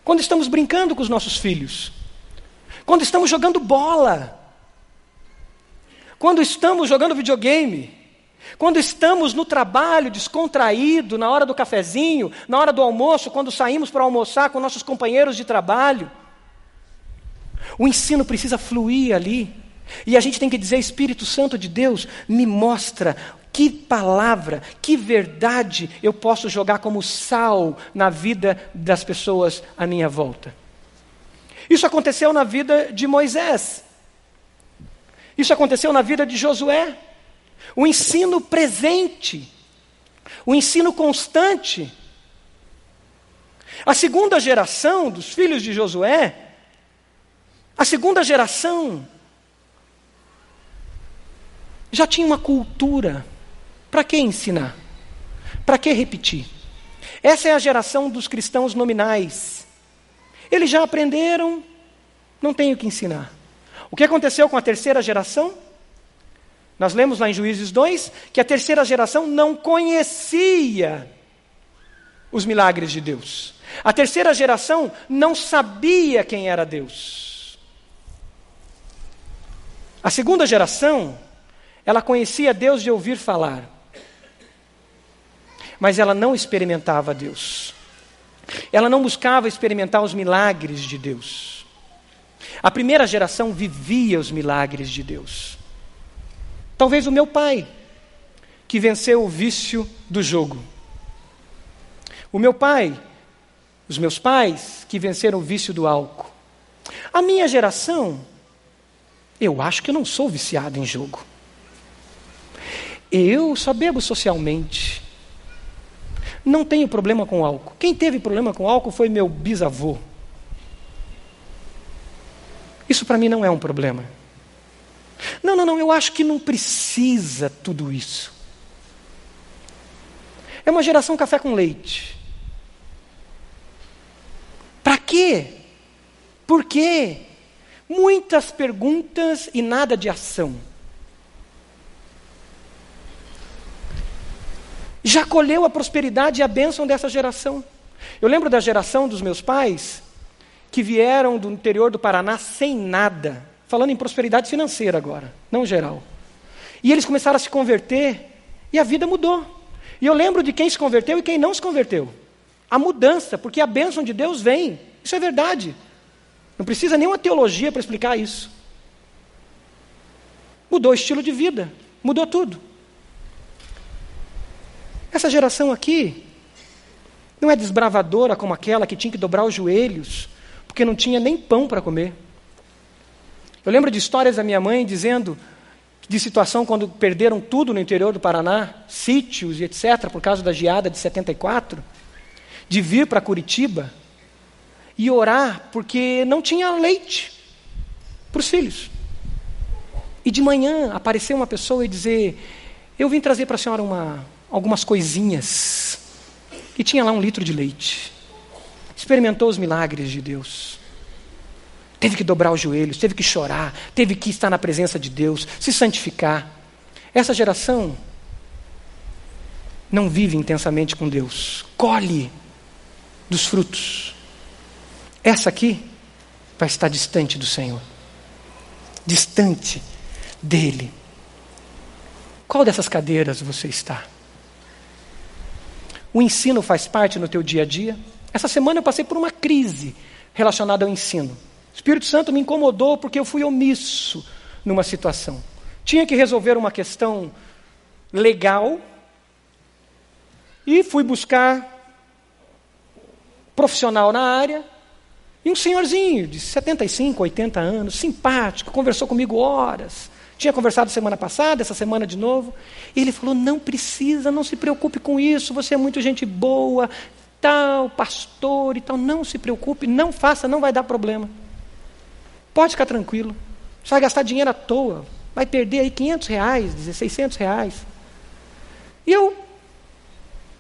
Quando estamos brincando com os nossos filhos. Quando estamos jogando bola. Quando estamos jogando videogame. Quando estamos no trabalho descontraído, na hora do cafezinho, na hora do almoço, quando saímos para almoçar com nossos companheiros de trabalho. O ensino precisa fluir ali. E a gente tem que dizer: Espírito Santo de Deus, me mostra que palavra, que verdade eu posso jogar como sal na vida das pessoas à minha volta. Isso aconteceu na vida de Moisés. Isso aconteceu na vida de Josué o ensino presente, o ensino constante. A segunda geração dos filhos de Josué, a segunda geração, já tinha uma cultura. Para que ensinar? Para que repetir? Essa é a geração dos cristãos nominais. Eles já aprenderam, não tenho que ensinar. O que aconteceu com a terceira geração? Nós lemos lá em Juízes 2 que a terceira geração não conhecia os milagres de Deus. A terceira geração não sabia quem era Deus. A segunda geração, ela conhecia Deus de ouvir falar, mas ela não experimentava Deus. Ela não buscava experimentar os milagres de Deus. A primeira geração vivia os milagres de Deus. Talvez o meu pai, que venceu o vício do jogo. O meu pai, os meus pais, que venceram o vício do álcool. A minha geração, eu acho que eu não sou viciado em jogo. Eu só bebo socialmente. Não tenho problema com álcool. Quem teve problema com álcool foi meu bisavô. Isso para mim não é um problema. Não, não, não, eu acho que não precisa tudo isso. É uma geração café com leite. Para quê? Por quê? Muitas perguntas e nada de ação. Já colheu a prosperidade e a bênção dessa geração. Eu lembro da geração dos meus pais, que vieram do interior do Paraná sem nada. Falando em prosperidade financeira agora, não geral. E eles começaram a se converter e a vida mudou. E eu lembro de quem se converteu e quem não se converteu. A mudança, porque a bênção de Deus vem. Isso é verdade. Não precisa nenhuma teologia para explicar isso. Mudou o estilo de vida, mudou tudo. Essa geração aqui não é desbravadora como aquela que tinha que dobrar os joelhos, porque não tinha nem pão para comer. Eu lembro de histórias da minha mãe dizendo de situação quando perderam tudo no interior do Paraná, sítios e etc., por causa da geada de 74, de vir para Curitiba e orar porque não tinha leite para os filhos. E de manhã aparecer uma pessoa e dizer: Eu vim trazer para a senhora uma, algumas coisinhas. E tinha lá um litro de leite. Experimentou os milagres de Deus. Teve que dobrar os joelhos, teve que chorar, teve que estar na presença de Deus, se santificar. Essa geração não vive intensamente com Deus, colhe dos frutos. Essa aqui vai estar distante do Senhor, distante dEle. Qual dessas cadeiras você está? O ensino faz parte no teu dia a dia? Essa semana eu passei por uma crise relacionada ao ensino. O Espírito Santo me incomodou porque eu fui omisso numa situação. Tinha que resolver uma questão legal e fui buscar profissional na área, e um senhorzinho de 75, 80 anos, simpático, conversou comigo horas. Tinha conversado semana passada, essa semana de novo. E ele falou: não precisa, não se preocupe com isso, você é muito gente boa, tal, pastor e tal. Não se preocupe, não faça, não vai dar problema. Pode ficar tranquilo. Você vai gastar dinheiro à toa. Vai perder aí 500 reais, 600 reais. E eu,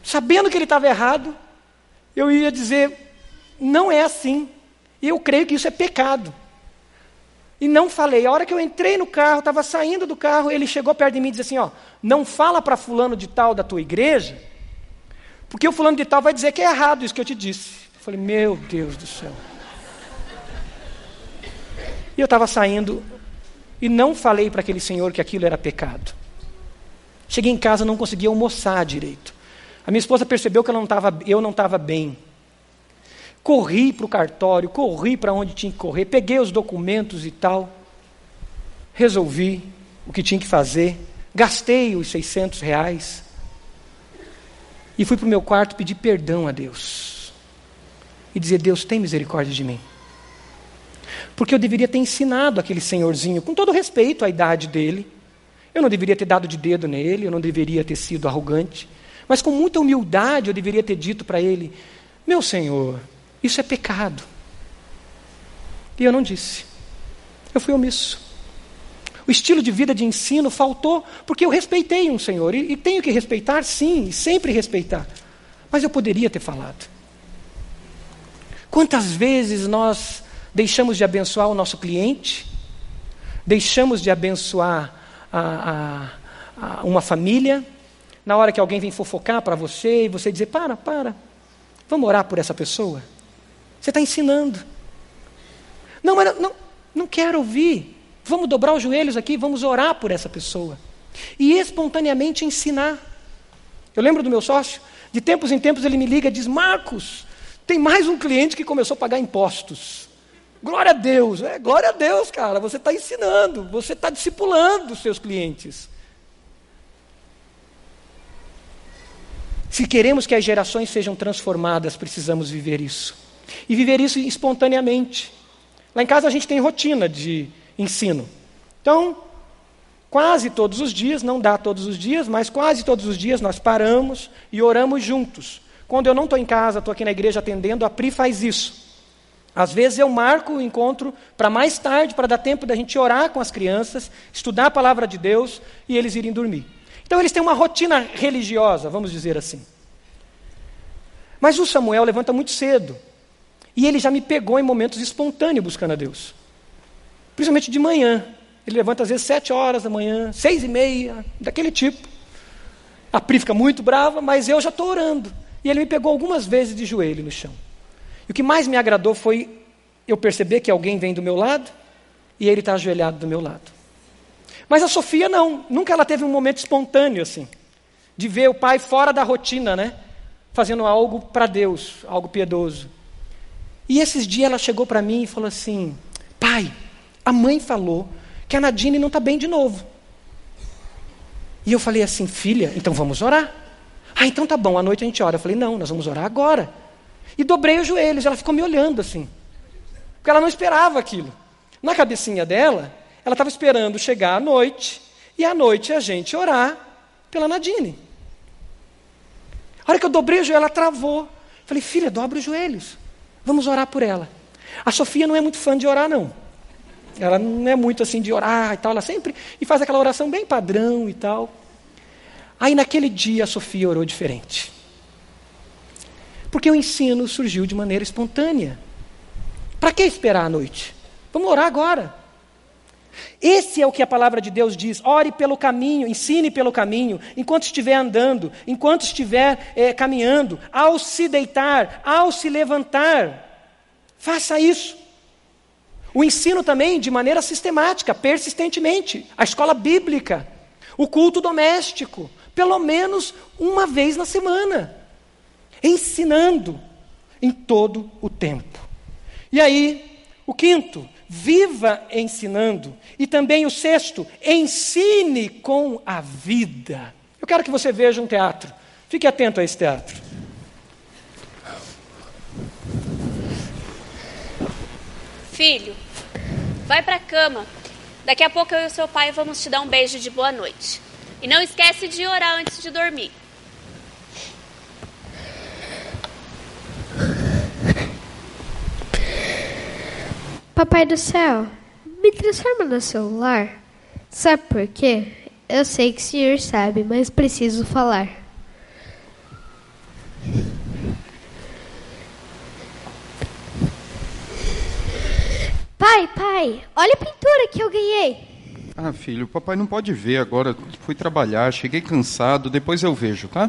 sabendo que ele estava errado, eu ia dizer: não é assim. E eu creio que isso é pecado. E não falei. A hora que eu entrei no carro, estava saindo do carro, ele chegou perto de mim e disse assim: ó, não fala para fulano de tal da tua igreja, porque o fulano de tal vai dizer que é errado isso que eu te disse. Eu falei, meu Deus do céu. E eu estava saindo e não falei para aquele senhor que aquilo era pecado. Cheguei em casa, não conseguia almoçar direito. A minha esposa percebeu que eu não estava bem. Corri para o cartório, corri para onde tinha que correr, peguei os documentos e tal, resolvi o que tinha que fazer, gastei os 600 reais e fui para o meu quarto pedir perdão a Deus e dizer: Deus, tem misericórdia de mim. Porque eu deveria ter ensinado aquele senhorzinho, com todo respeito à idade dele, eu não deveria ter dado de dedo nele, eu não deveria ter sido arrogante, mas com muita humildade eu deveria ter dito para ele: Meu senhor, isso é pecado. E eu não disse. Eu fui omisso. O estilo de vida de ensino faltou porque eu respeitei um Senhor. E, e tenho que respeitar, sim, e sempre respeitar. Mas eu poderia ter falado. Quantas vezes nós deixamos de abençoar o nosso cliente, deixamos de abençoar a, a, a uma família, na hora que alguém vem fofocar para você e você dizer: para, para, vamos orar por essa pessoa? Você está ensinando. Não, mas não, não quero ouvir. Vamos dobrar os joelhos aqui, vamos orar por essa pessoa. E espontaneamente ensinar. Eu lembro do meu sócio, de tempos em tempos ele me liga e diz: Marcos, tem mais um cliente que começou a pagar impostos. Glória a Deus, é, glória a Deus, cara. Você está ensinando, você está discipulando os seus clientes. Se queremos que as gerações sejam transformadas, precisamos viver isso. E viver isso espontaneamente. Lá em casa a gente tem rotina de ensino. Então, quase todos os dias, não dá todos os dias, mas quase todos os dias nós paramos e oramos juntos. Quando eu não estou em casa, estou aqui na igreja atendendo, a Pri faz isso. Às vezes eu marco o encontro para mais tarde, para dar tempo da gente orar com as crianças, estudar a palavra de Deus e eles irem dormir. Então eles têm uma rotina religiosa, vamos dizer assim. Mas o Samuel levanta muito cedo. E ele já me pegou em momentos espontâneos buscando a Deus. Principalmente de manhã. Ele levanta às vezes sete horas da manhã, seis e meia, daquele tipo. A Pri fica muito brava, mas eu já estou orando. E ele me pegou algumas vezes de joelho no chão. E o que mais me agradou foi eu perceber que alguém vem do meu lado e ele está ajoelhado do meu lado. Mas a Sofia não, nunca ela teve um momento espontâneo assim, de ver o pai fora da rotina, né? Fazendo algo para Deus, algo piedoso. E esses dias ela chegou para mim e falou assim: Pai, a mãe falou que a Nadine não está bem de novo. E eu falei assim: Filha, então vamos orar. Ah, então tá bom, à noite a gente ora. Eu falei: Não, nós vamos orar agora. E dobrei os joelhos. Ela ficou me olhando assim, porque ela não esperava aquilo. Na cabecinha dela, ela estava esperando chegar à noite e à noite a gente orar pela Nadine. A hora que eu dobrei o joelho, ela travou. Falei, filha, dobra os joelhos. Vamos orar por ela. A Sofia não é muito fã de orar, não. Ela não é muito assim de orar e tal, ela sempre e faz aquela oração bem padrão e tal. Aí naquele dia a Sofia orou diferente. Porque o ensino surgiu de maneira espontânea. Para que esperar a noite? Vamos orar agora. Esse é o que a palavra de Deus diz. Ore pelo caminho, ensine pelo caminho, enquanto estiver andando, enquanto estiver é, caminhando, ao se deitar, ao se levantar. Faça isso. O ensino também de maneira sistemática, persistentemente. A escola bíblica, o culto doméstico, pelo menos uma vez na semana. Ensinando em todo o tempo. E aí, o quinto, viva ensinando. E também o sexto, ensine com a vida. Eu quero que você veja um teatro. Fique atento a esse teatro. Filho, vai para a cama. Daqui a pouco eu e o seu pai vamos te dar um beijo de boa noite. E não esquece de orar antes de dormir. Papai do céu, me transforma no celular. Sabe por quê? Eu sei que o senhor sabe, mas preciso falar. Pai, pai, olha a pintura que eu ganhei. Ah, filho, o papai não pode ver agora. Fui trabalhar, cheguei cansado, depois eu vejo, tá?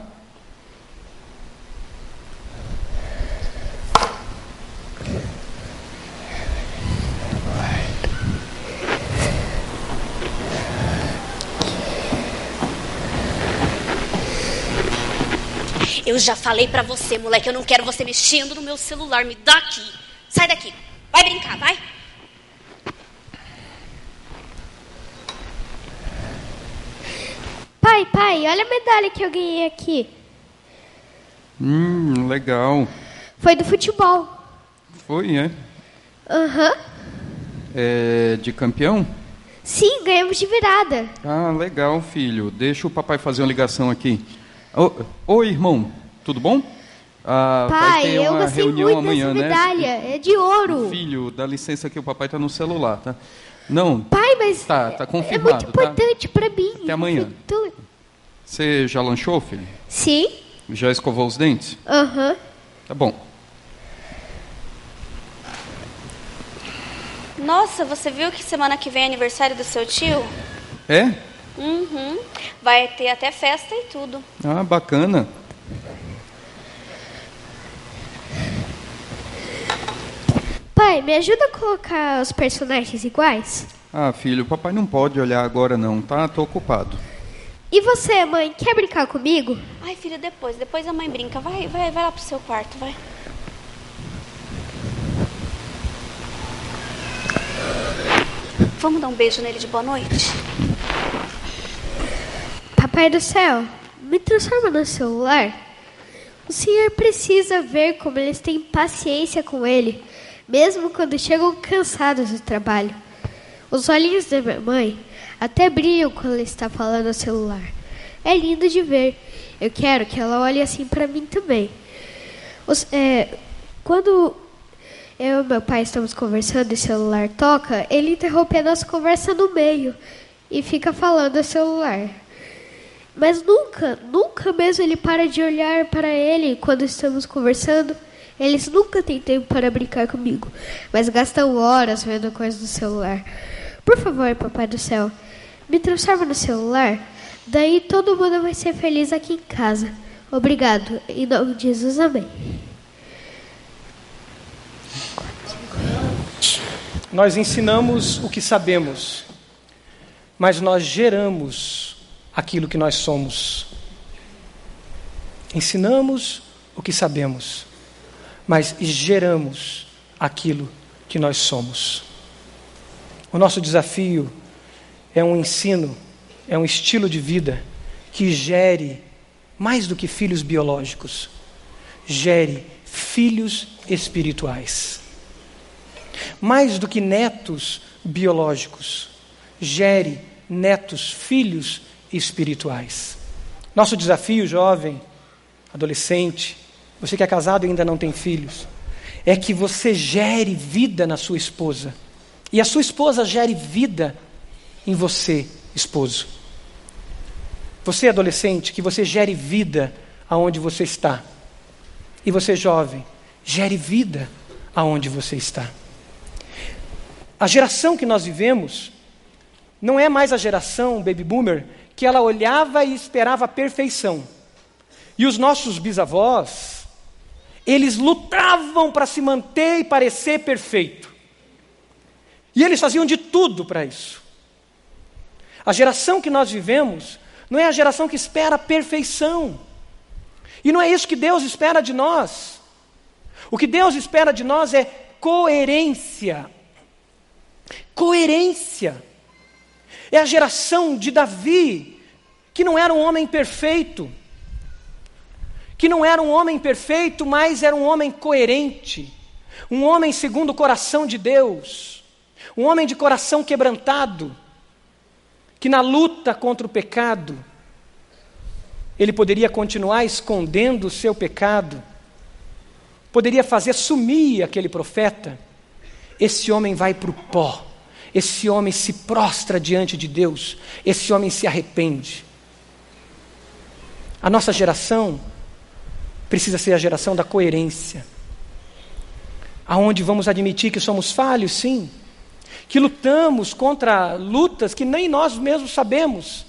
Eu já falei pra você, moleque, eu não quero você mexendo no meu celular. Me dá aqui. Sai daqui. Vai brincar, vai. Pai, pai, olha a medalha que eu ganhei aqui. Hum, legal. Foi do futebol. Foi, é? Aham. É de campeão? Sim, ganhamos de virada. Ah, legal, filho. Deixa o papai fazer uma ligação aqui. Oi, irmão. Tudo bom? Ah, vai pai, ter eu uma gostei reunião muito amanhã, dessa né? medalha. É de ouro. Filho, dá licença que o papai tá no celular, tá? Não, Pai, mas Tá, tá é confirmado, muito tá? importante pra mim. Até amanhã. Então- você já lanchou, filho? Sim, Já escovou os dentes? aham. Tá bom. Nossa, você viu que semana que vem é aniversário do seu tio? É? Uhum. Vai ter até festa e tudo. Ah, bacana. Pai, me ajuda a colocar os personagens iguais? Ah, filho, o papai não pode olhar agora não, tá? Tô ocupado. E você, mãe, quer brincar comigo? Ai, filho, depois. Depois a mãe brinca. Vai, vai, vai lá pro seu quarto, vai. Vamos dar um beijo nele de boa noite? Papai do céu, me transforma no celular. O senhor precisa ver como eles têm paciência com ele, mesmo quando chegam cansados do trabalho. Os olhinhos da minha mãe até brilham quando ela está falando no celular. É lindo de ver. Eu quero que ela olhe assim para mim também. Os- é, quando eu e meu pai estamos conversando e o celular toca, ele interrompe a nossa conversa no meio e fica falando no celular. Mas nunca, nunca mesmo ele para de olhar para ele quando estamos conversando. Eles nunca têm tempo para brincar comigo, mas gastam horas vendo coisas no celular. Por favor, papai do céu, me transforma no celular. Daí todo mundo vai ser feliz aqui em casa. Obrigado. Em nome de Jesus, amém. Nós ensinamos o que sabemos, mas nós geramos aquilo que nós somos. Ensinamos o que sabemos, mas geramos aquilo que nós somos. O nosso desafio é um ensino, é um estilo de vida que gere mais do que filhos biológicos, gere filhos espirituais mais do que netos biológicos, gere netos, filhos espirituais. Nosso desafio, jovem, adolescente, você que é casado e ainda não tem filhos, é que você gere vida na sua esposa e a sua esposa gere vida em você, esposo. Você, adolescente, que você gere vida aonde você está. E você, jovem, gere vida aonde você está. A geração que nós vivemos não é mais a geração baby boomer que ela olhava e esperava a perfeição. E os nossos bisavós, eles lutavam para se manter e parecer perfeito. E eles faziam de tudo para isso. A geração que nós vivemos não é a geração que espera a perfeição. E não é isso que Deus espera de nós. O que Deus espera de nós é coerência. Coerência. É a geração de Davi, que não era um homem perfeito, que não era um homem perfeito, mas era um homem coerente. um homem segundo o coração de Deus, um homem de coração quebrantado, que na luta contra o pecado, ele poderia continuar escondendo o seu pecado, poderia fazer sumir aquele profeta. Esse homem vai para o pó, esse homem se prostra diante de Deus, esse homem se arrepende. A nossa geração precisa ser a geração da coerência, aonde vamos admitir que somos falhos, sim, que lutamos contra lutas que nem nós mesmos sabemos,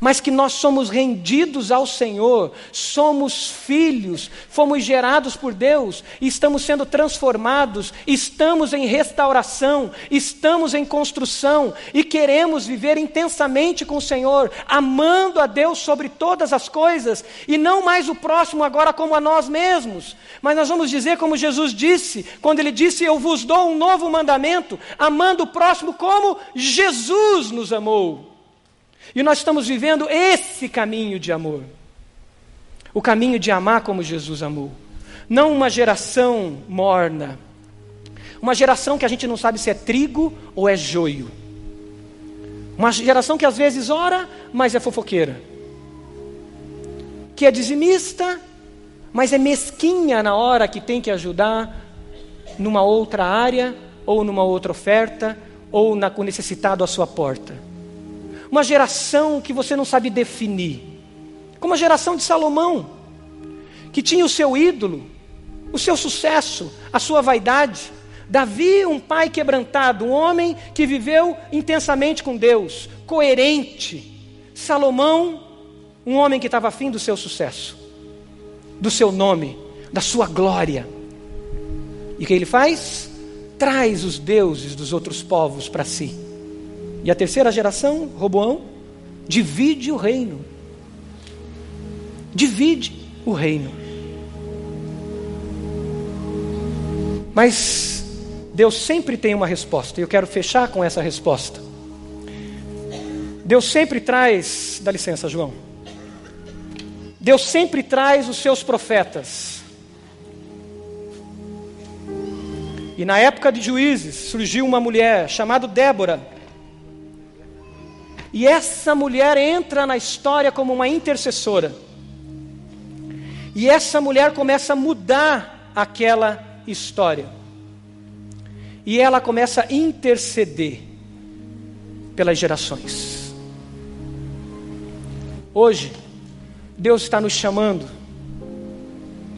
mas que nós somos rendidos ao Senhor, somos filhos, fomos gerados por Deus, estamos sendo transformados, estamos em restauração, estamos em construção e queremos viver intensamente com o Senhor, amando a Deus sobre todas as coisas e não mais o próximo agora como a nós mesmos, mas nós vamos dizer como Jesus disse, quando ele disse: Eu vos dou um novo mandamento, amando o próximo como Jesus nos amou. E nós estamos vivendo esse caminho de amor. O caminho de amar como Jesus amou. Não uma geração morna. Uma geração que a gente não sabe se é trigo ou é joio. Uma geração que às vezes ora, mas é fofoqueira. Que é dizimista, mas é mesquinha na hora que tem que ajudar numa outra área, ou numa outra oferta, ou na, com necessitado à sua porta uma geração que você não sabe definir, como a geração de Salomão, que tinha o seu ídolo, o seu sucesso, a sua vaidade. Davi, um pai quebrantado, um homem que viveu intensamente com Deus, coerente. Salomão, um homem que estava afim do seu sucesso, do seu nome, da sua glória. E o que ele faz? Traz os deuses dos outros povos para si. E a terceira geração, Roboão, divide o reino. Divide o reino. Mas Deus sempre tem uma resposta, e eu quero fechar com essa resposta. Deus sempre traz, dá licença, João. Deus sempre traz os seus profetas. E na época de juízes surgiu uma mulher chamada Débora, e essa mulher entra na história como uma intercessora. E essa mulher começa a mudar aquela história. E ela começa a interceder pelas gerações. Hoje, Deus está nos chamando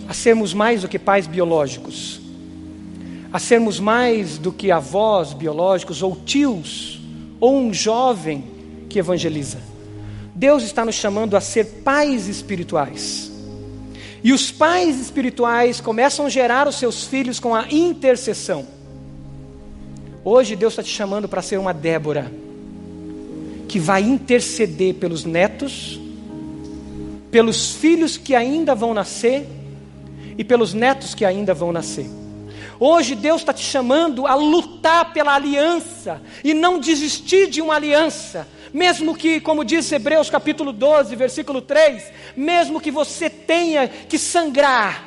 a sermos mais do que pais biológicos, a sermos mais do que avós biológicos ou tios, ou um jovem que evangeliza. Deus está nos chamando a ser pais espirituais. E os pais espirituais começam a gerar os seus filhos com a intercessão. Hoje Deus está te chamando para ser uma Débora, que vai interceder pelos netos, pelos filhos que ainda vão nascer e pelos netos que ainda vão nascer. Hoje Deus está te chamando a lutar pela aliança e não desistir de uma aliança, mesmo que, como diz Hebreus capítulo 12, versículo 3, mesmo que você tenha que sangrar.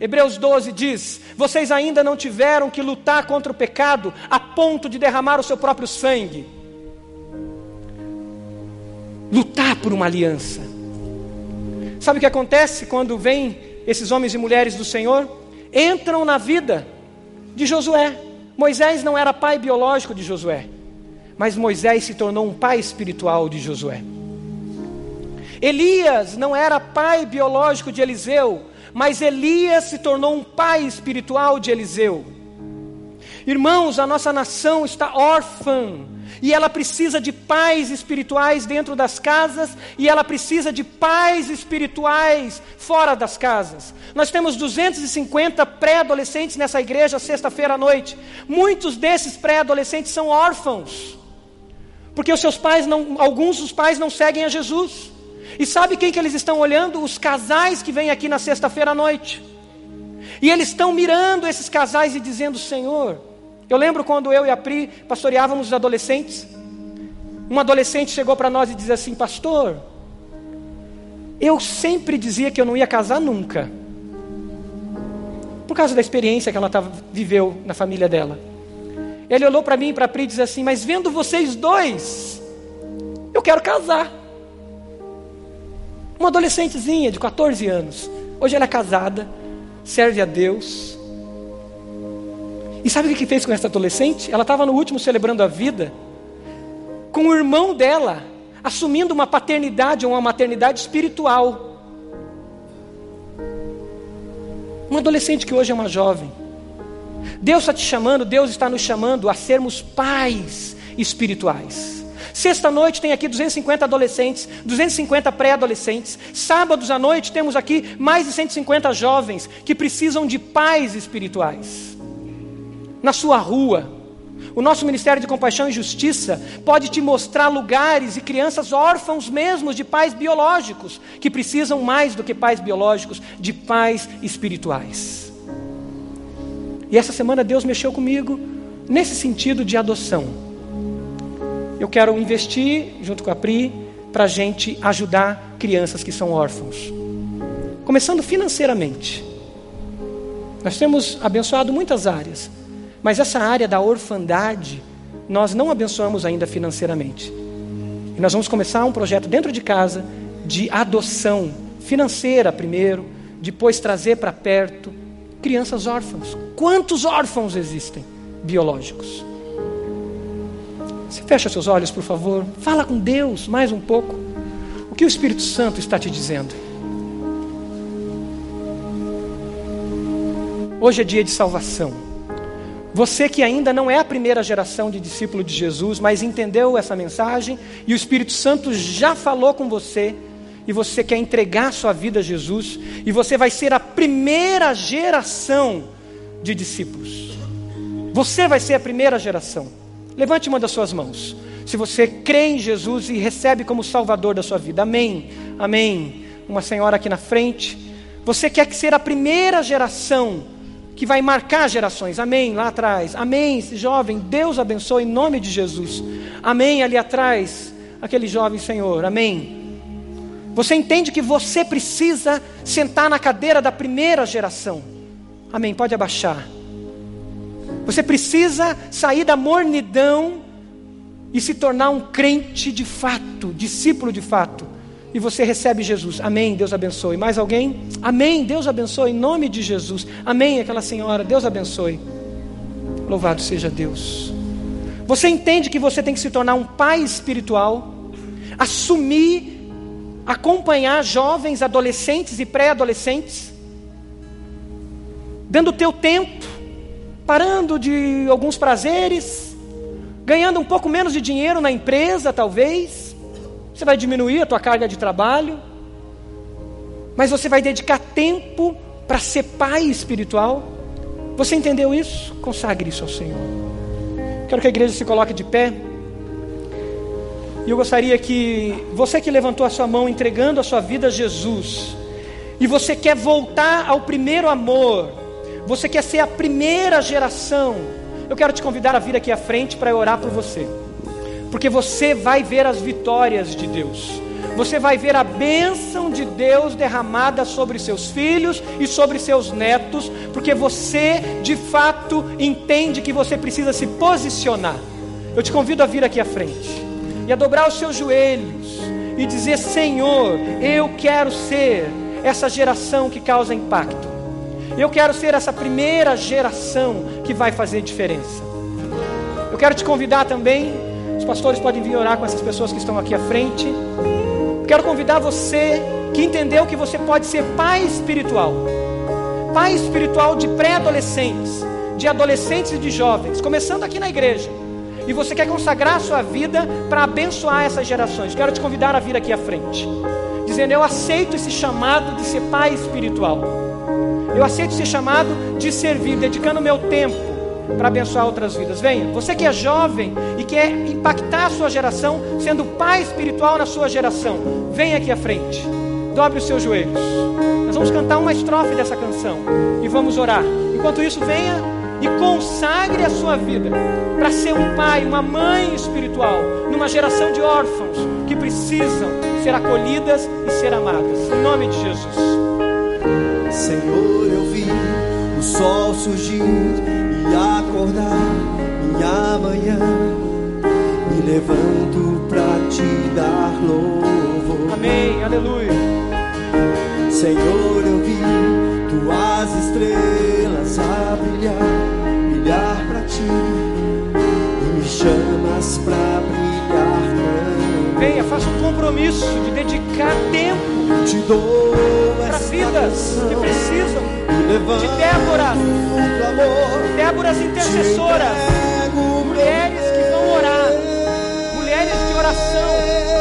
Hebreus 12 diz: Vocês ainda não tiveram que lutar contra o pecado a ponto de derramar o seu próprio sangue. Lutar por uma aliança. Sabe o que acontece quando vêm esses homens e mulheres do Senhor? Entram na vida de Josué. Moisés não era pai biológico de Josué, mas Moisés se tornou um pai espiritual de Josué. Elias não era pai biológico de Eliseu, mas Elias se tornou um pai espiritual de Eliseu. Irmãos, a nossa nação está órfã e ela precisa de pais espirituais dentro das casas e ela precisa de pais espirituais fora das casas. Nós temos 250 pré-adolescentes nessa igreja sexta-feira à noite. Muitos desses pré-adolescentes são órfãos. Porque os seus pais não, alguns dos pais não seguem a Jesus. E sabe quem que eles estão olhando? Os casais que vêm aqui na sexta-feira à noite. E eles estão mirando esses casais e dizendo: Senhor, eu lembro quando eu e a Pri pastoreávamos os adolescentes. Um adolescente chegou para nós e dizia assim: Pastor, eu sempre dizia que eu não ia casar nunca. Por causa da experiência que ela viveu na família dela. Ele olhou para mim e para Pri e disse assim: Mas vendo vocês dois, eu quero casar. Uma adolescentezinha de 14 anos. Hoje ela é casada, serve a Deus. E sabe o que fez com essa adolescente? Ela estava no último celebrando a vida, com o irmão dela, assumindo uma paternidade ou uma maternidade espiritual. Um adolescente que hoje é uma jovem. Deus está te chamando, Deus está nos chamando a sermos pais espirituais. Sexta-noite tem aqui 250 adolescentes, 250 pré-adolescentes. Sábados à noite temos aqui mais de 150 jovens que precisam de pais espirituais. Na sua rua, o nosso Ministério de Compaixão e Justiça pode te mostrar lugares e crianças órfãos mesmo de pais biológicos, que precisam mais do que pais biológicos, de pais espirituais. E essa semana Deus mexeu comigo nesse sentido de adoção. Eu quero investir, junto com a Pri, para a gente ajudar crianças que são órfãos. Começando financeiramente. Nós temos abençoado muitas áreas, mas essa área da orfandade, nós não abençoamos ainda financeiramente. E nós vamos começar um projeto dentro de casa de adoção financeira primeiro, depois trazer para perto crianças órfãs. Quantos órfãos existem biológicos? Você fecha seus olhos, por favor. Fala com Deus mais um pouco. O que o Espírito Santo está te dizendo? Hoje é dia de salvação. Você que ainda não é a primeira geração de discípulo de Jesus, mas entendeu essa mensagem e o Espírito Santo já falou com você e você quer entregar sua vida a Jesus, e você vai ser a primeira geração de discípulos. Você vai ser a primeira geração. Levante uma das suas mãos. Se você crê em Jesus e recebe como Salvador da sua vida. Amém. Amém. Uma senhora aqui na frente. Você quer ser a primeira geração que vai marcar gerações. Amém. Lá atrás. Amém. Esse jovem, Deus abençoe em nome de Jesus. Amém. Ali atrás, aquele jovem Senhor. Amém. Você entende que você precisa sentar na cadeira da primeira geração. Amém. Pode abaixar. Você precisa sair da mornidão e se tornar um crente de fato, discípulo de fato. E você recebe Jesus. Amém. Deus abençoe. Mais alguém? Amém. Deus abençoe em nome de Jesus. Amém. Aquela senhora. Deus abençoe. Louvado seja Deus. Você entende que você tem que se tornar um pai espiritual, assumir acompanhar jovens, adolescentes e pré-adolescentes, dando o teu tempo, parando de alguns prazeres, ganhando um pouco menos de dinheiro na empresa, talvez. Você vai diminuir a tua carga de trabalho, mas você vai dedicar tempo para ser pai espiritual. Você entendeu isso? Consagre isso ao Senhor. Quero que a igreja se coloque de pé. E eu gostaria que você que levantou a sua mão entregando a sua vida a Jesus, e você quer voltar ao primeiro amor, você quer ser a primeira geração, eu quero te convidar a vir aqui à frente para orar por você, porque você vai ver as vitórias de Deus. Você vai ver a bênção de Deus derramada sobre seus filhos e sobre seus netos, porque você de fato entende que você precisa se posicionar. Eu te convido a vir aqui à frente e a dobrar os seus joelhos e dizer: Senhor, eu quero ser essa geração que causa impacto. Eu quero ser essa primeira geração que vai fazer diferença. Eu quero te convidar também, os pastores podem vir orar com essas pessoas que estão aqui à frente. Eu quero convidar você que entendeu que você pode ser pai espiritual. Pai espiritual de pré-adolescentes, de adolescentes e de jovens, começando aqui na igreja e você quer consagrar a sua vida para abençoar essas gerações, quero te convidar a vir aqui à frente, dizendo: Eu aceito esse chamado de ser pai espiritual, eu aceito esse chamado de servir, dedicando meu tempo para abençoar outras vidas. Venha, você que é jovem e quer impactar a sua geração, sendo pai espiritual na sua geração, venha aqui à frente, dobre os seus joelhos. Nós vamos cantar uma estrofe dessa canção e vamos orar. Enquanto isso, venha e consagre a sua vida para ser um pai, uma mãe espiritual numa geração de órfãos que precisam ser acolhidas e ser amadas. Em nome de Jesus. Senhor, eu vi o sol surgir e acordar minha manhã. Me levanto pra te dar louvor. Amém, aleluia. Senhor, eu vi tuas estrelas a brilhar, brilhar pra ti. E me chamas pra brilhar. Venha, faça um compromisso de dedicar tempo Te para vidas que precisam de Débora. Déboras intercessoras, mulheres que vão orar, mulheres de oração.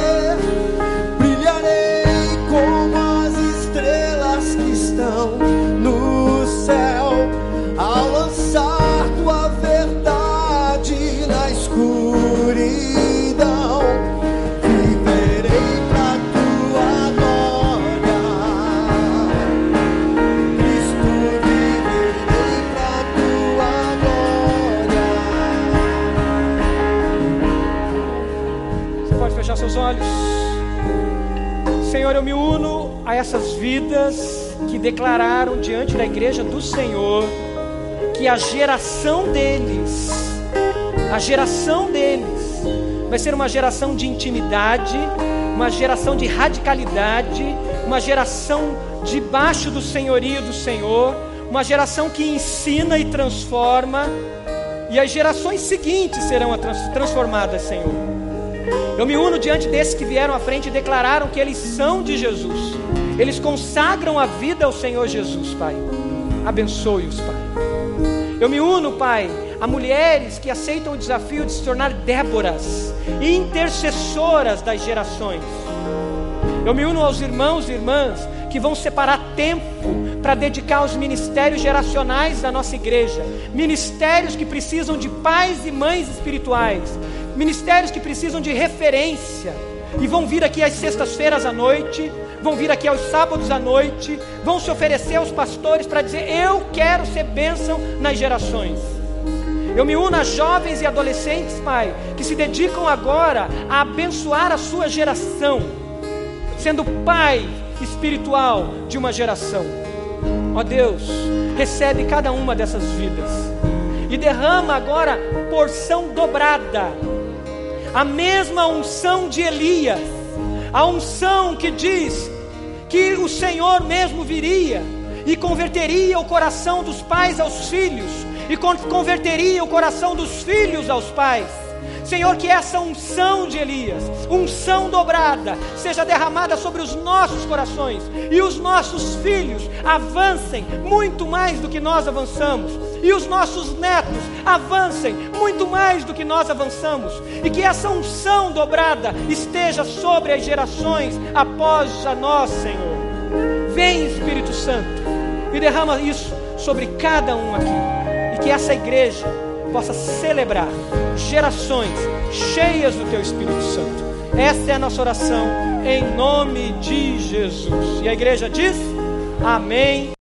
Senhor, eu me uno a essas vidas que declararam diante da igreja do Senhor que a geração deles, a geração deles, vai ser uma geração de intimidade, uma geração de radicalidade, uma geração debaixo do senhorio do Senhor, uma geração que ensina e transforma, e as gerações seguintes serão trans- transformadas, Senhor. Eu me uno diante desses que vieram à frente e declararam que eles são de Jesus. Eles consagram a vida ao Senhor Jesus, Pai. Abençoe-os, Pai. Eu me uno, Pai, a mulheres que aceitam o desafio de se tornar Déboras e intercessoras das gerações. Eu me uno aos irmãos e irmãs que vão separar tempo para dedicar aos ministérios geracionais da nossa igreja, ministérios que precisam de pais e mães espirituais, ministérios que precisam de referência e vão vir aqui às sextas-feiras à noite, vão vir aqui aos sábados à noite, vão se oferecer aos pastores para dizer: Eu quero ser bênção nas gerações. Eu me uno a jovens e adolescentes, Pai, que se dedicam agora a abençoar a sua geração, sendo pai espiritual de uma geração. Ó Deus, recebe cada uma dessas vidas e derrama agora porção dobrada, a mesma unção de Elias, a unção que diz que o Senhor mesmo viria e converteria o coração dos pais aos filhos, e con- converteria o coração dos filhos aos pais. Senhor, que essa unção de Elias, unção dobrada, seja derramada sobre os nossos corações e os nossos filhos avancem muito mais do que nós avançamos, e os nossos netos avancem muito mais do que nós avançamos, e que essa unção dobrada esteja sobre as gerações após a nós, Senhor. Vem Espírito Santo e derrama isso sobre cada um aqui. E que essa igreja possa celebrar gerações cheias do teu Espírito Santo. Essa é a nossa oração em nome de Jesus. E a igreja diz: Amém.